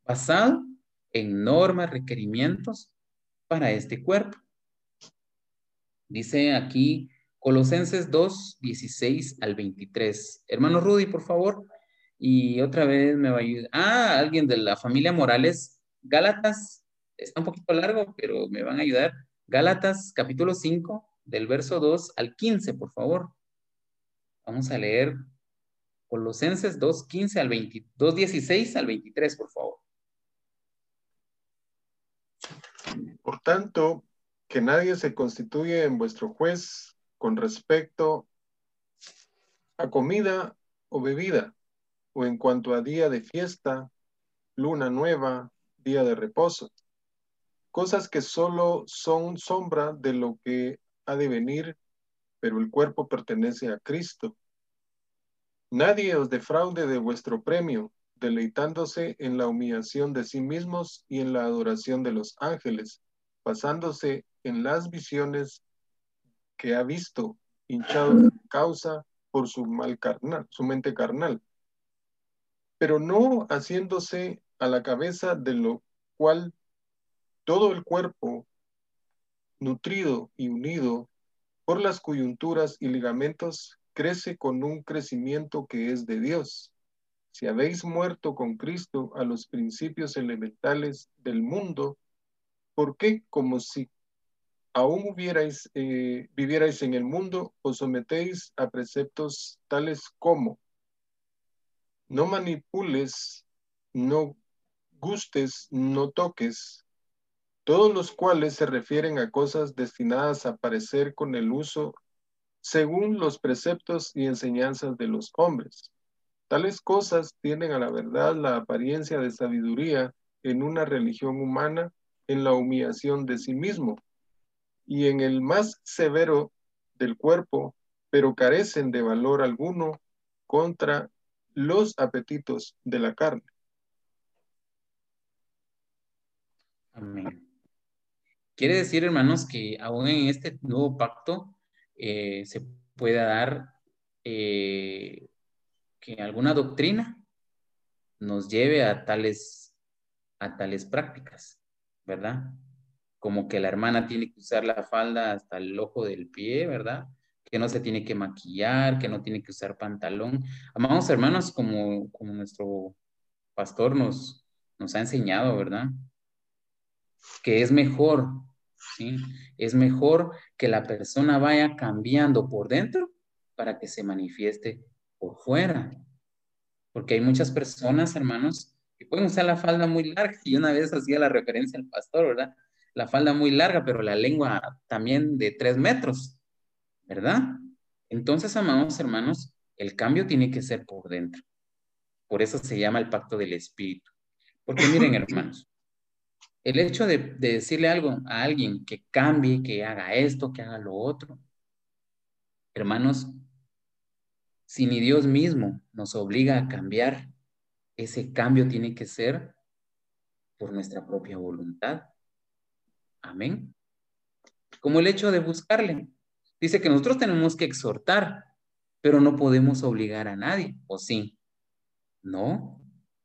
basado en normas, requerimientos para este cuerpo. Dice aquí Colosenses 2, 16 al 23. Hermano Rudy, por favor. Y otra vez me va a ayudar. Ah, alguien de la familia Morales. Gálatas, está un poquito largo, pero me van a ayudar. Gálatas, capítulo 5, del verso 2 al 15, por favor. Vamos a leer Colosenses 2, 15 al 22, 16 al 23, por favor. Por tanto, que nadie se constituye en vuestro juez con respecto a comida o bebida, o en cuanto a día de fiesta, luna nueva, día de reposo, cosas que solo son sombra de lo que ha de venir, pero el cuerpo pertenece a Cristo. Nadie os defraude de vuestro premio, deleitándose en la humillación de sí mismos y en la adoración de los ángeles, basándose en las visiones que ha visto, hinchado de causa por su mal carnal, su mente carnal, pero no haciéndose a la cabeza de lo cual todo el cuerpo, nutrido y unido por las coyunturas y ligamentos, crece con un crecimiento que es de Dios. Si habéis muerto con Cristo a los principios elementales del mundo, ¿por qué como si aún eh, vivierais en el mundo, os sometéis a preceptos tales como no manipules, no gustes, no toques, todos los cuales se refieren a cosas destinadas a parecer con el uso según los preceptos y enseñanzas de los hombres. Tales cosas tienen a la verdad la apariencia de sabiduría en una religión humana en la humillación de sí mismo y en el más severo del cuerpo, pero carecen de valor alguno contra los apetitos de la carne. Amén. Quiere decir, hermanos, que aún en este nuevo pacto eh, se pueda dar eh, que alguna doctrina nos lleve a tales, a tales prácticas, ¿verdad? Como que la hermana tiene que usar la falda hasta el ojo del pie, ¿verdad? Que no se tiene que maquillar, que no tiene que usar pantalón. Amados hermanos, como, como nuestro pastor nos, nos ha enseñado, ¿verdad? Que es mejor ¿sí? Es mejor que la persona vaya cambiando por dentro para que se manifieste por fuera. Porque hay muchas personas, hermanos, que pueden usar la falda muy larga. Y una vez hacía la referencia al pastor, ¿verdad? La falda muy larga, pero la lengua también de tres metros, ¿verdad? Entonces, amados hermanos, el cambio tiene que ser por dentro. Por eso se llama el pacto del espíritu. Porque miren, hermanos, el hecho de, decirle algo a alguien que cambie, que haga esto, que haga lo otro, hermanos, si ni Dios mismo nos obliga a cambiar, ese cambio tiene que ser por nuestra propia voluntad. Amén. Como el hecho de buscarle. Dice que nosotros tenemos que exhortar, pero no podemos obligar a nadie, ¿o sí? No.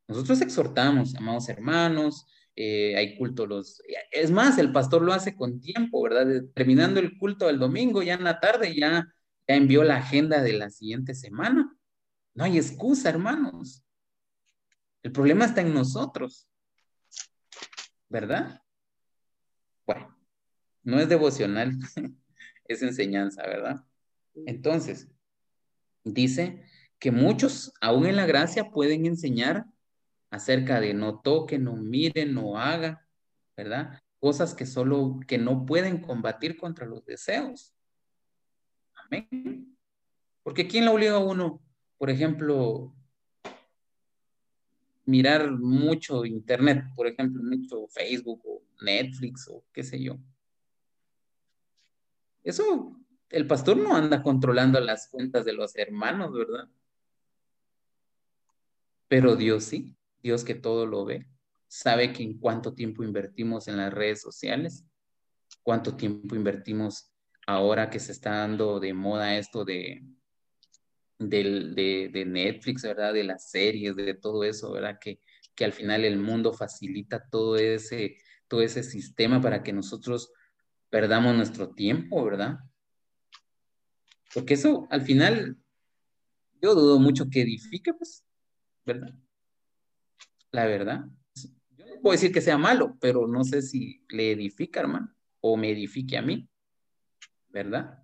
Nosotros exhortamos, amados hermanos, eh, hay culto los... Es más, el pastor lo hace con tiempo, ¿verdad? Terminando el culto el domingo, ya en la tarde, ya, ya envió la agenda de la siguiente semana. No hay excusa, hermanos. El problema está en nosotros, ¿verdad? Bueno, no es devocional, es enseñanza, ¿verdad? Entonces, dice que muchos, aún en la gracia, pueden enseñar acerca de no toque, no mire, no haga, ¿verdad? Cosas que solo, que no pueden combatir contra los deseos. Amén. Porque ¿quién le obliga a uno, por ejemplo, mirar mucho internet, por ejemplo, mucho Facebook o Netflix o qué sé yo? Eso, el pastor no anda controlando las cuentas de los hermanos, ¿verdad? Pero Dios sí. Dios que todo lo ve, sabe que en cuánto tiempo invertimos en las redes sociales, cuánto tiempo invertimos ahora que se está dando de moda esto de, de, Netflix, ¿verdad? De las series, de todo eso, ¿verdad? Que, que al final el mundo facilita todo ese, todo ese sistema para que nosotros perdamos nuestro tiempo, ¿verdad? Porque eso al final, yo dudo mucho que edifique, pues, ¿verdad? la verdad. Yo no puedo decir que sea malo, pero no sé si le edifica, hermano, o me edifique a mí, ¿verdad?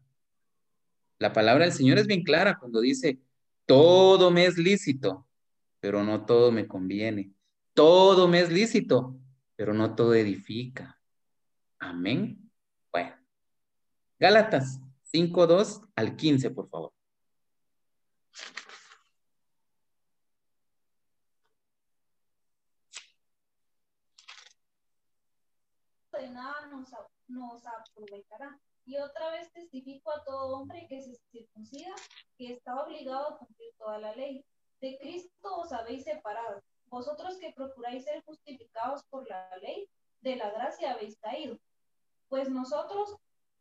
La palabra del Señor es bien clara cuando dice, todo me es lícito, pero no todo me conviene. Todo me es lícito, pero no todo edifica. Amén. Bueno. Gálatas 5.2 al 15, por favor. nada nos, nos aprovechará. Y otra vez testifico a todo hombre que se circuncida, que está obligado a cumplir toda la ley. De Cristo os habéis separado. Vosotros que procuráis ser justificados por la ley, de la gracia habéis caído. Pues nosotros,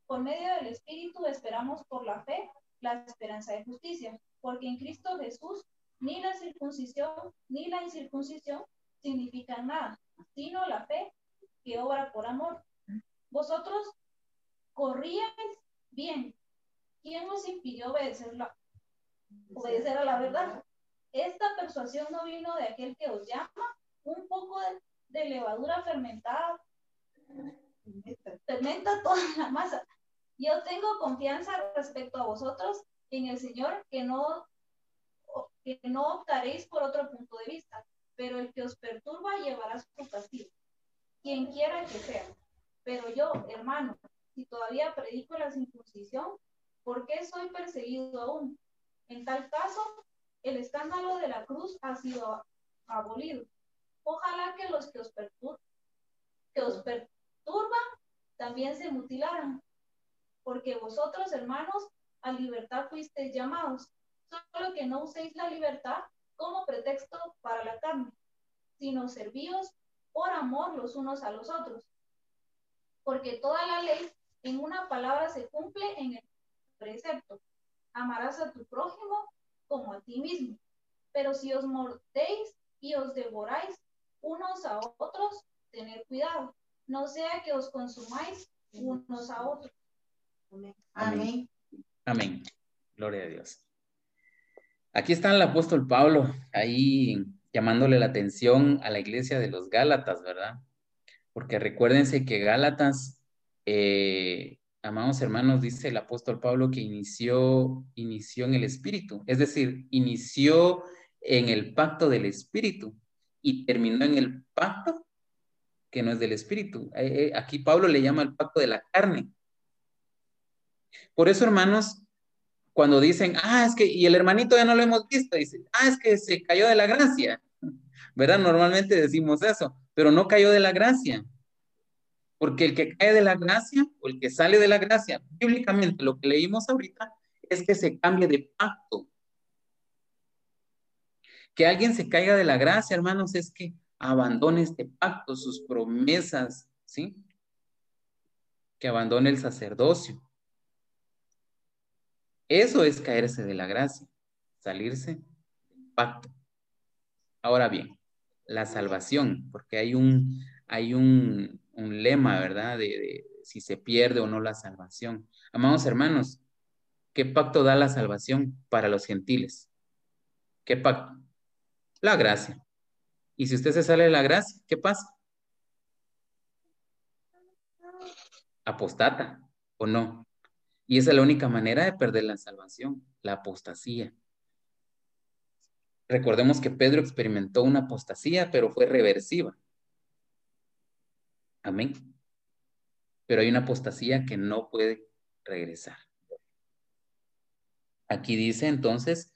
por medio del Espíritu, esperamos por la fe la esperanza de justicia, porque en Cristo Jesús ni la circuncisión ni la incircuncisión significan nada, sino la fe que obra por amor. Vosotros corríais bien. ¿Quién os impidió obedecerla? obedecer a la verdad? Esta persuasión no vino de aquel que os llama, un poco de, levadura fermentada fermenta toda la masa. Yo tengo confianza respecto a vosotros en el Señor que no, que no optaréis por otro punto de vista, pero el que os perturba llevará su quien quiera que sea. Pero yo, hermano, si todavía predico la circuncisión, ¿por qué soy perseguido aún? En tal caso, el escándalo de la cruz ha sido abolido. Ojalá que los que os, perturban, que os perturban también se mutilaran, porque vosotros, hermanos, a libertad fuisteis llamados, solo que no uséis la libertad como pretexto para la carne, sino servíos por amor los unos a los otros. Porque toda la ley en una palabra se cumple en el precepto. Amarás a tu prójimo como a ti mismo. Pero si os mordéis y os devoráis unos a otros, tened cuidado, no sea que os consumáis unos a otros. Amén. Amén. Gloria a Dios. Aquí está el apóstol Pablo, ahí llamándole la atención a la iglesia de los Gálatas, ¿verdad? Porque recuérdense que Gálatas, eh, amados hermanos, dice el apóstol Pablo que inició, inició en el Espíritu, es decir, inició en el pacto del Espíritu y terminó en el pacto que no es del Espíritu. Eh, eh, aquí Pablo le llama el pacto de la carne. Por eso, hermanos, cuando dicen, ah, es que, y el hermanito ya no lo hemos visto, dice, ah, es que se cayó de la gracia, ¿verdad? Normalmente decimos eso, pero no cayó de la gracia. Porque el que cae de la gracia o el que sale de la gracia, bíblicamente lo que leímos ahorita es que se cambie de pacto. Que alguien se caiga de la gracia, hermanos, es que abandone este pacto, sus promesas, ¿sí? Que abandone el sacerdocio. Eso es caerse de la gracia, salirse del pacto. Ahora bien, la salvación, porque hay un, hay un, lema, ¿verdad? De, si se pierde o no la salvación. Amados hermanos, ¿qué pacto da la salvación para los gentiles? ¿Qué pacto? La gracia. Y si usted se sale de la gracia, ¿qué pasa? Apostata o no. Y esa es la única manera de perder la salvación, la apostasía. Recordemos que Pedro experimentó una apostasía, pero fue reversiva. Amén. Pero hay una apostasía que no puede regresar. Aquí dice entonces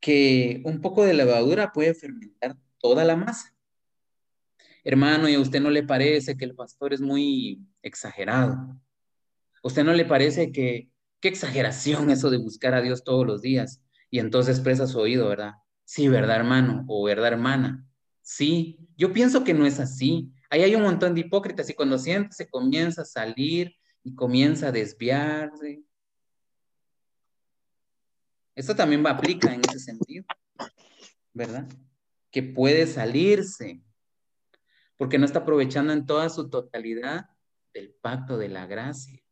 que un poco de levadura puede fermentar toda la masa. Hermano, ¿y a usted no le parece que el pastor es muy exagerado? ¿Usted no le parece que qué exageración eso de buscar a Dios todos los días? Y entonces expresa su oído, ¿verdad? Sí, ¿verdad, hermano? O ¿verdad, hermana? Sí, yo pienso que no es así. Ahí hay un montón de hipócritas y cuando siente se comienza a salir y comienza a desviarse. Esto también va, aplica en ese sentido, ¿verdad? Que puede salirse porque no está aprovechando en toda su totalidad del pacto de la gracia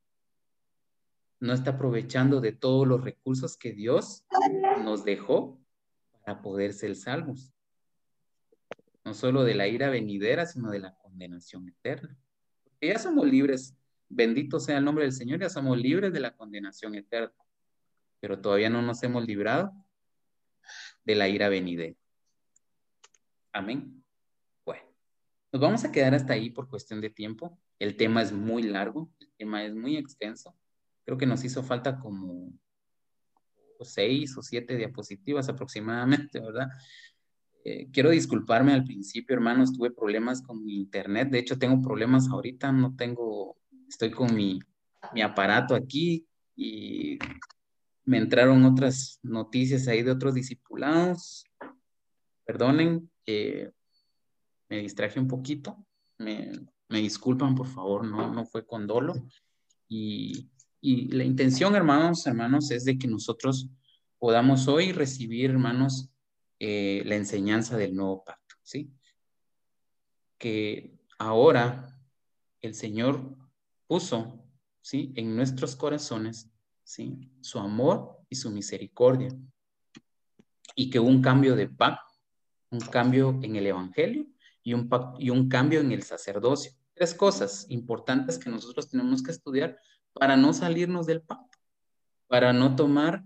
no está aprovechando de todos los recursos que Dios nos dejó para poder ser salvos. No solo de la ira venidera, sino de la condenación eterna. Porque ya somos libres, bendito sea el nombre del Señor, ya somos libres de la condenación eterna. Pero todavía no nos hemos librado de la ira venidera. Amén. Bueno, nos vamos a quedar hasta ahí por cuestión de tiempo. El tema es muy largo, el tema es muy extenso. Creo que nos hizo falta como seis o siete diapositivas aproximadamente, ¿verdad? Eh, quiero disculparme al principio, hermanos, tuve problemas con mi internet. De hecho, tengo problemas ahorita, no tengo, estoy con mi, mi aparato aquí y me entraron otras noticias ahí de otros discipulados. Perdonen, me distraje un poquito. Me, me, disculpan, por favor, no, no fue con dolo. Y y la intención, hermanos, hermanos, es de que nosotros podamos hoy recibir, hermanos, eh, la enseñanza del nuevo pacto, ¿sí? Que ahora el Señor puso, ¿sí? En nuestros corazones, ¿sí? Su amor y su misericordia. Y que hubo un cambio de pacto, un cambio en el Evangelio y un, y un cambio en el sacerdocio. Tres cosas importantes que nosotros tenemos que estudiar para no salirnos del pacto, para no tomar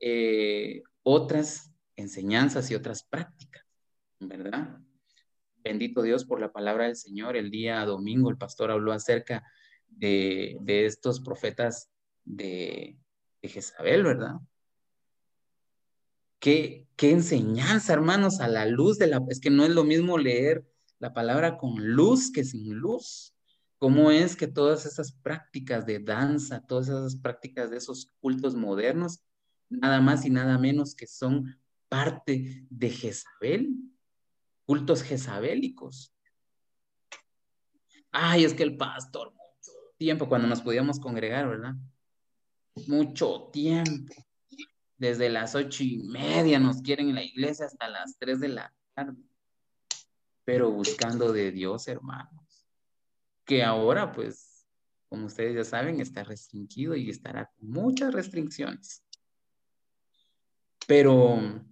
eh, otras enseñanzas y otras prácticas, ¿verdad? Bendito Dios por la palabra del Señor. El día domingo el pastor habló acerca de, estos profetas de, de Jezabel, ¿verdad? Qué, qué enseñanza, hermanos, a la luz de la... Es que no es lo mismo leer la palabra con luz que sin luz. ¿Cómo es que todas esas prácticas de danza, todas esas prácticas de esos cultos modernos, nada más y nada menos que son parte de Jezabel? Cultos jezabélicos. Ay, es que el pastor, mucho tiempo cuando nos podíamos congregar, ¿verdad? Mucho tiempo. Desde las ocho y media nos quieren en la iglesia hasta las tres de la tarde. Pero buscando de Dios, hermanos. Que ahora, pues, como ustedes ya saben, está restringido y estará con muchas restricciones. Pero,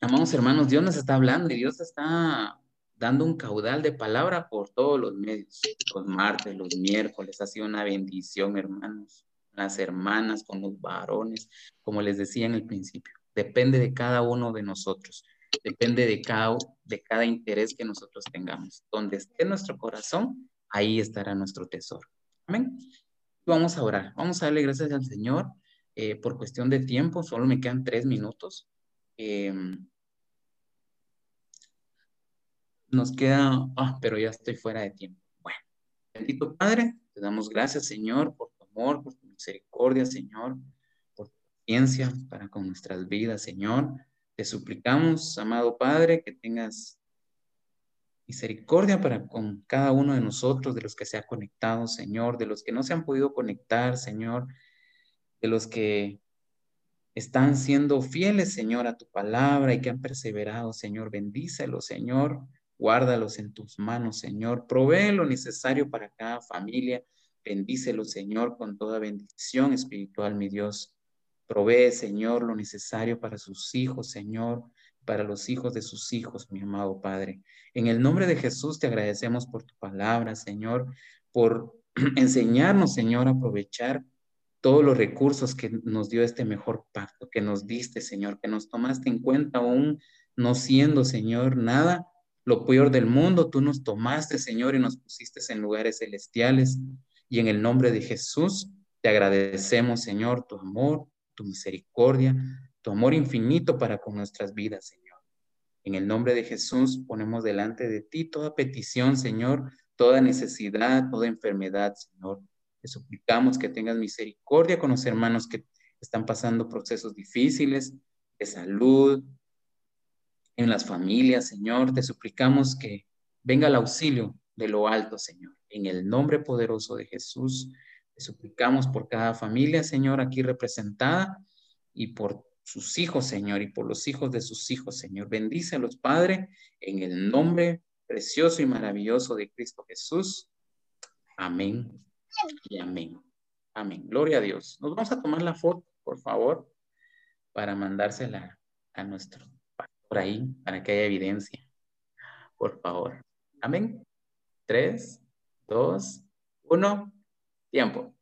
amados hermanos, Dios nos está hablando y Dios está dando un caudal de palabra por todos los medios. Los martes, los miércoles, ha sido una bendición, hermanos. Las hermanas con los varones, como les decía en el principio. Depende de cada uno de nosotros. Depende de cada, de cada interés que nosotros tengamos. Donde esté nuestro corazón, ahí estará nuestro tesoro. Amén. Vamos a orar. Vamos a darle gracias al Señor. Eh, por cuestión de tiempo, solo me quedan tres minutos. Eh, nos queda, ah, pero ya estoy fuera de tiempo. Bueno, bendito Padre, te damos gracias, Señor, por tu amor, por tu misericordia, Señor, por tu paciencia para con nuestras vidas, Señor. Te suplicamos, amado Padre, que tengas misericordia para con cada uno de nosotros, de los que se ha conectado, Señor, de los que no se han podido conectar, Señor, de los que están siendo fieles, Señor, a tu palabra y que han perseverado, Señor. Bendícelos, Señor. Guárdalos en tus manos, Señor. Provee lo necesario para cada familia. Bendícelo, Señor, con toda bendición espiritual, mi Dios. Provee, Señor, lo necesario para sus hijos, Señor, para los hijos de sus hijos, mi amado Padre. En el nombre de Jesús te agradecemos por tu palabra, Señor, por enseñarnos, Señor, a aprovechar todos los recursos que nos dio este mejor pacto, que nos diste, Señor, que nos tomaste en cuenta aún no siendo, Señor, nada, lo peor del mundo, tú nos tomaste, Señor, y nos pusiste en lugares celestiales. Y en el nombre de Jesús, te agradecemos, Señor, tu amor, tu misericordia, tu amor infinito para con nuestras vidas, Señor. En el nombre de Jesús ponemos delante de ti toda petición, Señor, toda necesidad, toda enfermedad, Señor. Te suplicamos que tengas misericordia con los hermanos que están pasando procesos difíciles de salud, en las familias, Señor. Te suplicamos que venga el auxilio de lo alto, Señor. En el nombre poderoso de Jesús, te suplicamos por cada familia, Señor, aquí representada y por sus hijos, Señor, y por los hijos de sus hijos, Señor. Bendícelos, Padre, en el nombre precioso y maravilloso de Cristo Jesús. Amén y amén. Amén. Gloria a Dios. Nos vamos a tomar la foto, por favor, para mandársela a nuestro por ahí para que haya evidencia. Por favor. Amén. Tres, dos, uno. Tiempo.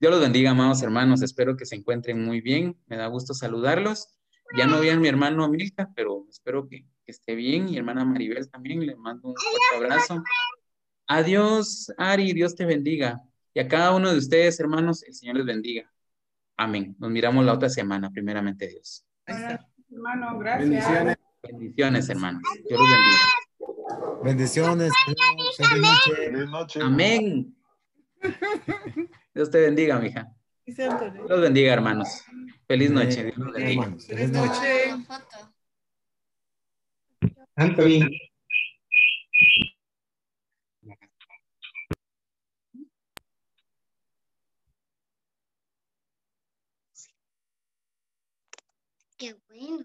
Dios los bendiga, amados hermanos. Espero que se encuentren muy bien. Me da gusto saludarlos. Ya no vi a mi hermano Milka, pero espero que, que esté bien. Y hermana Maribel también. Le mando un fuerte abrazo. Adiós, Ari. Dios te bendiga. Y a cada uno de ustedes, hermanos, el Señor les bendiga. Amén. Nos miramos la otra semana, primeramente Dios. Hermano, gracias. Bendiciones. Bendiciones, hermanos. Dios los bendiga. Bendiciones. Feliz noche. Feliz noche. Amén. Dios te bendiga, mija. Dios los bendiga, hermanos. Feliz noche. Dios los bendiga. Hermanos, Feliz noche. Anthony. Qué bueno.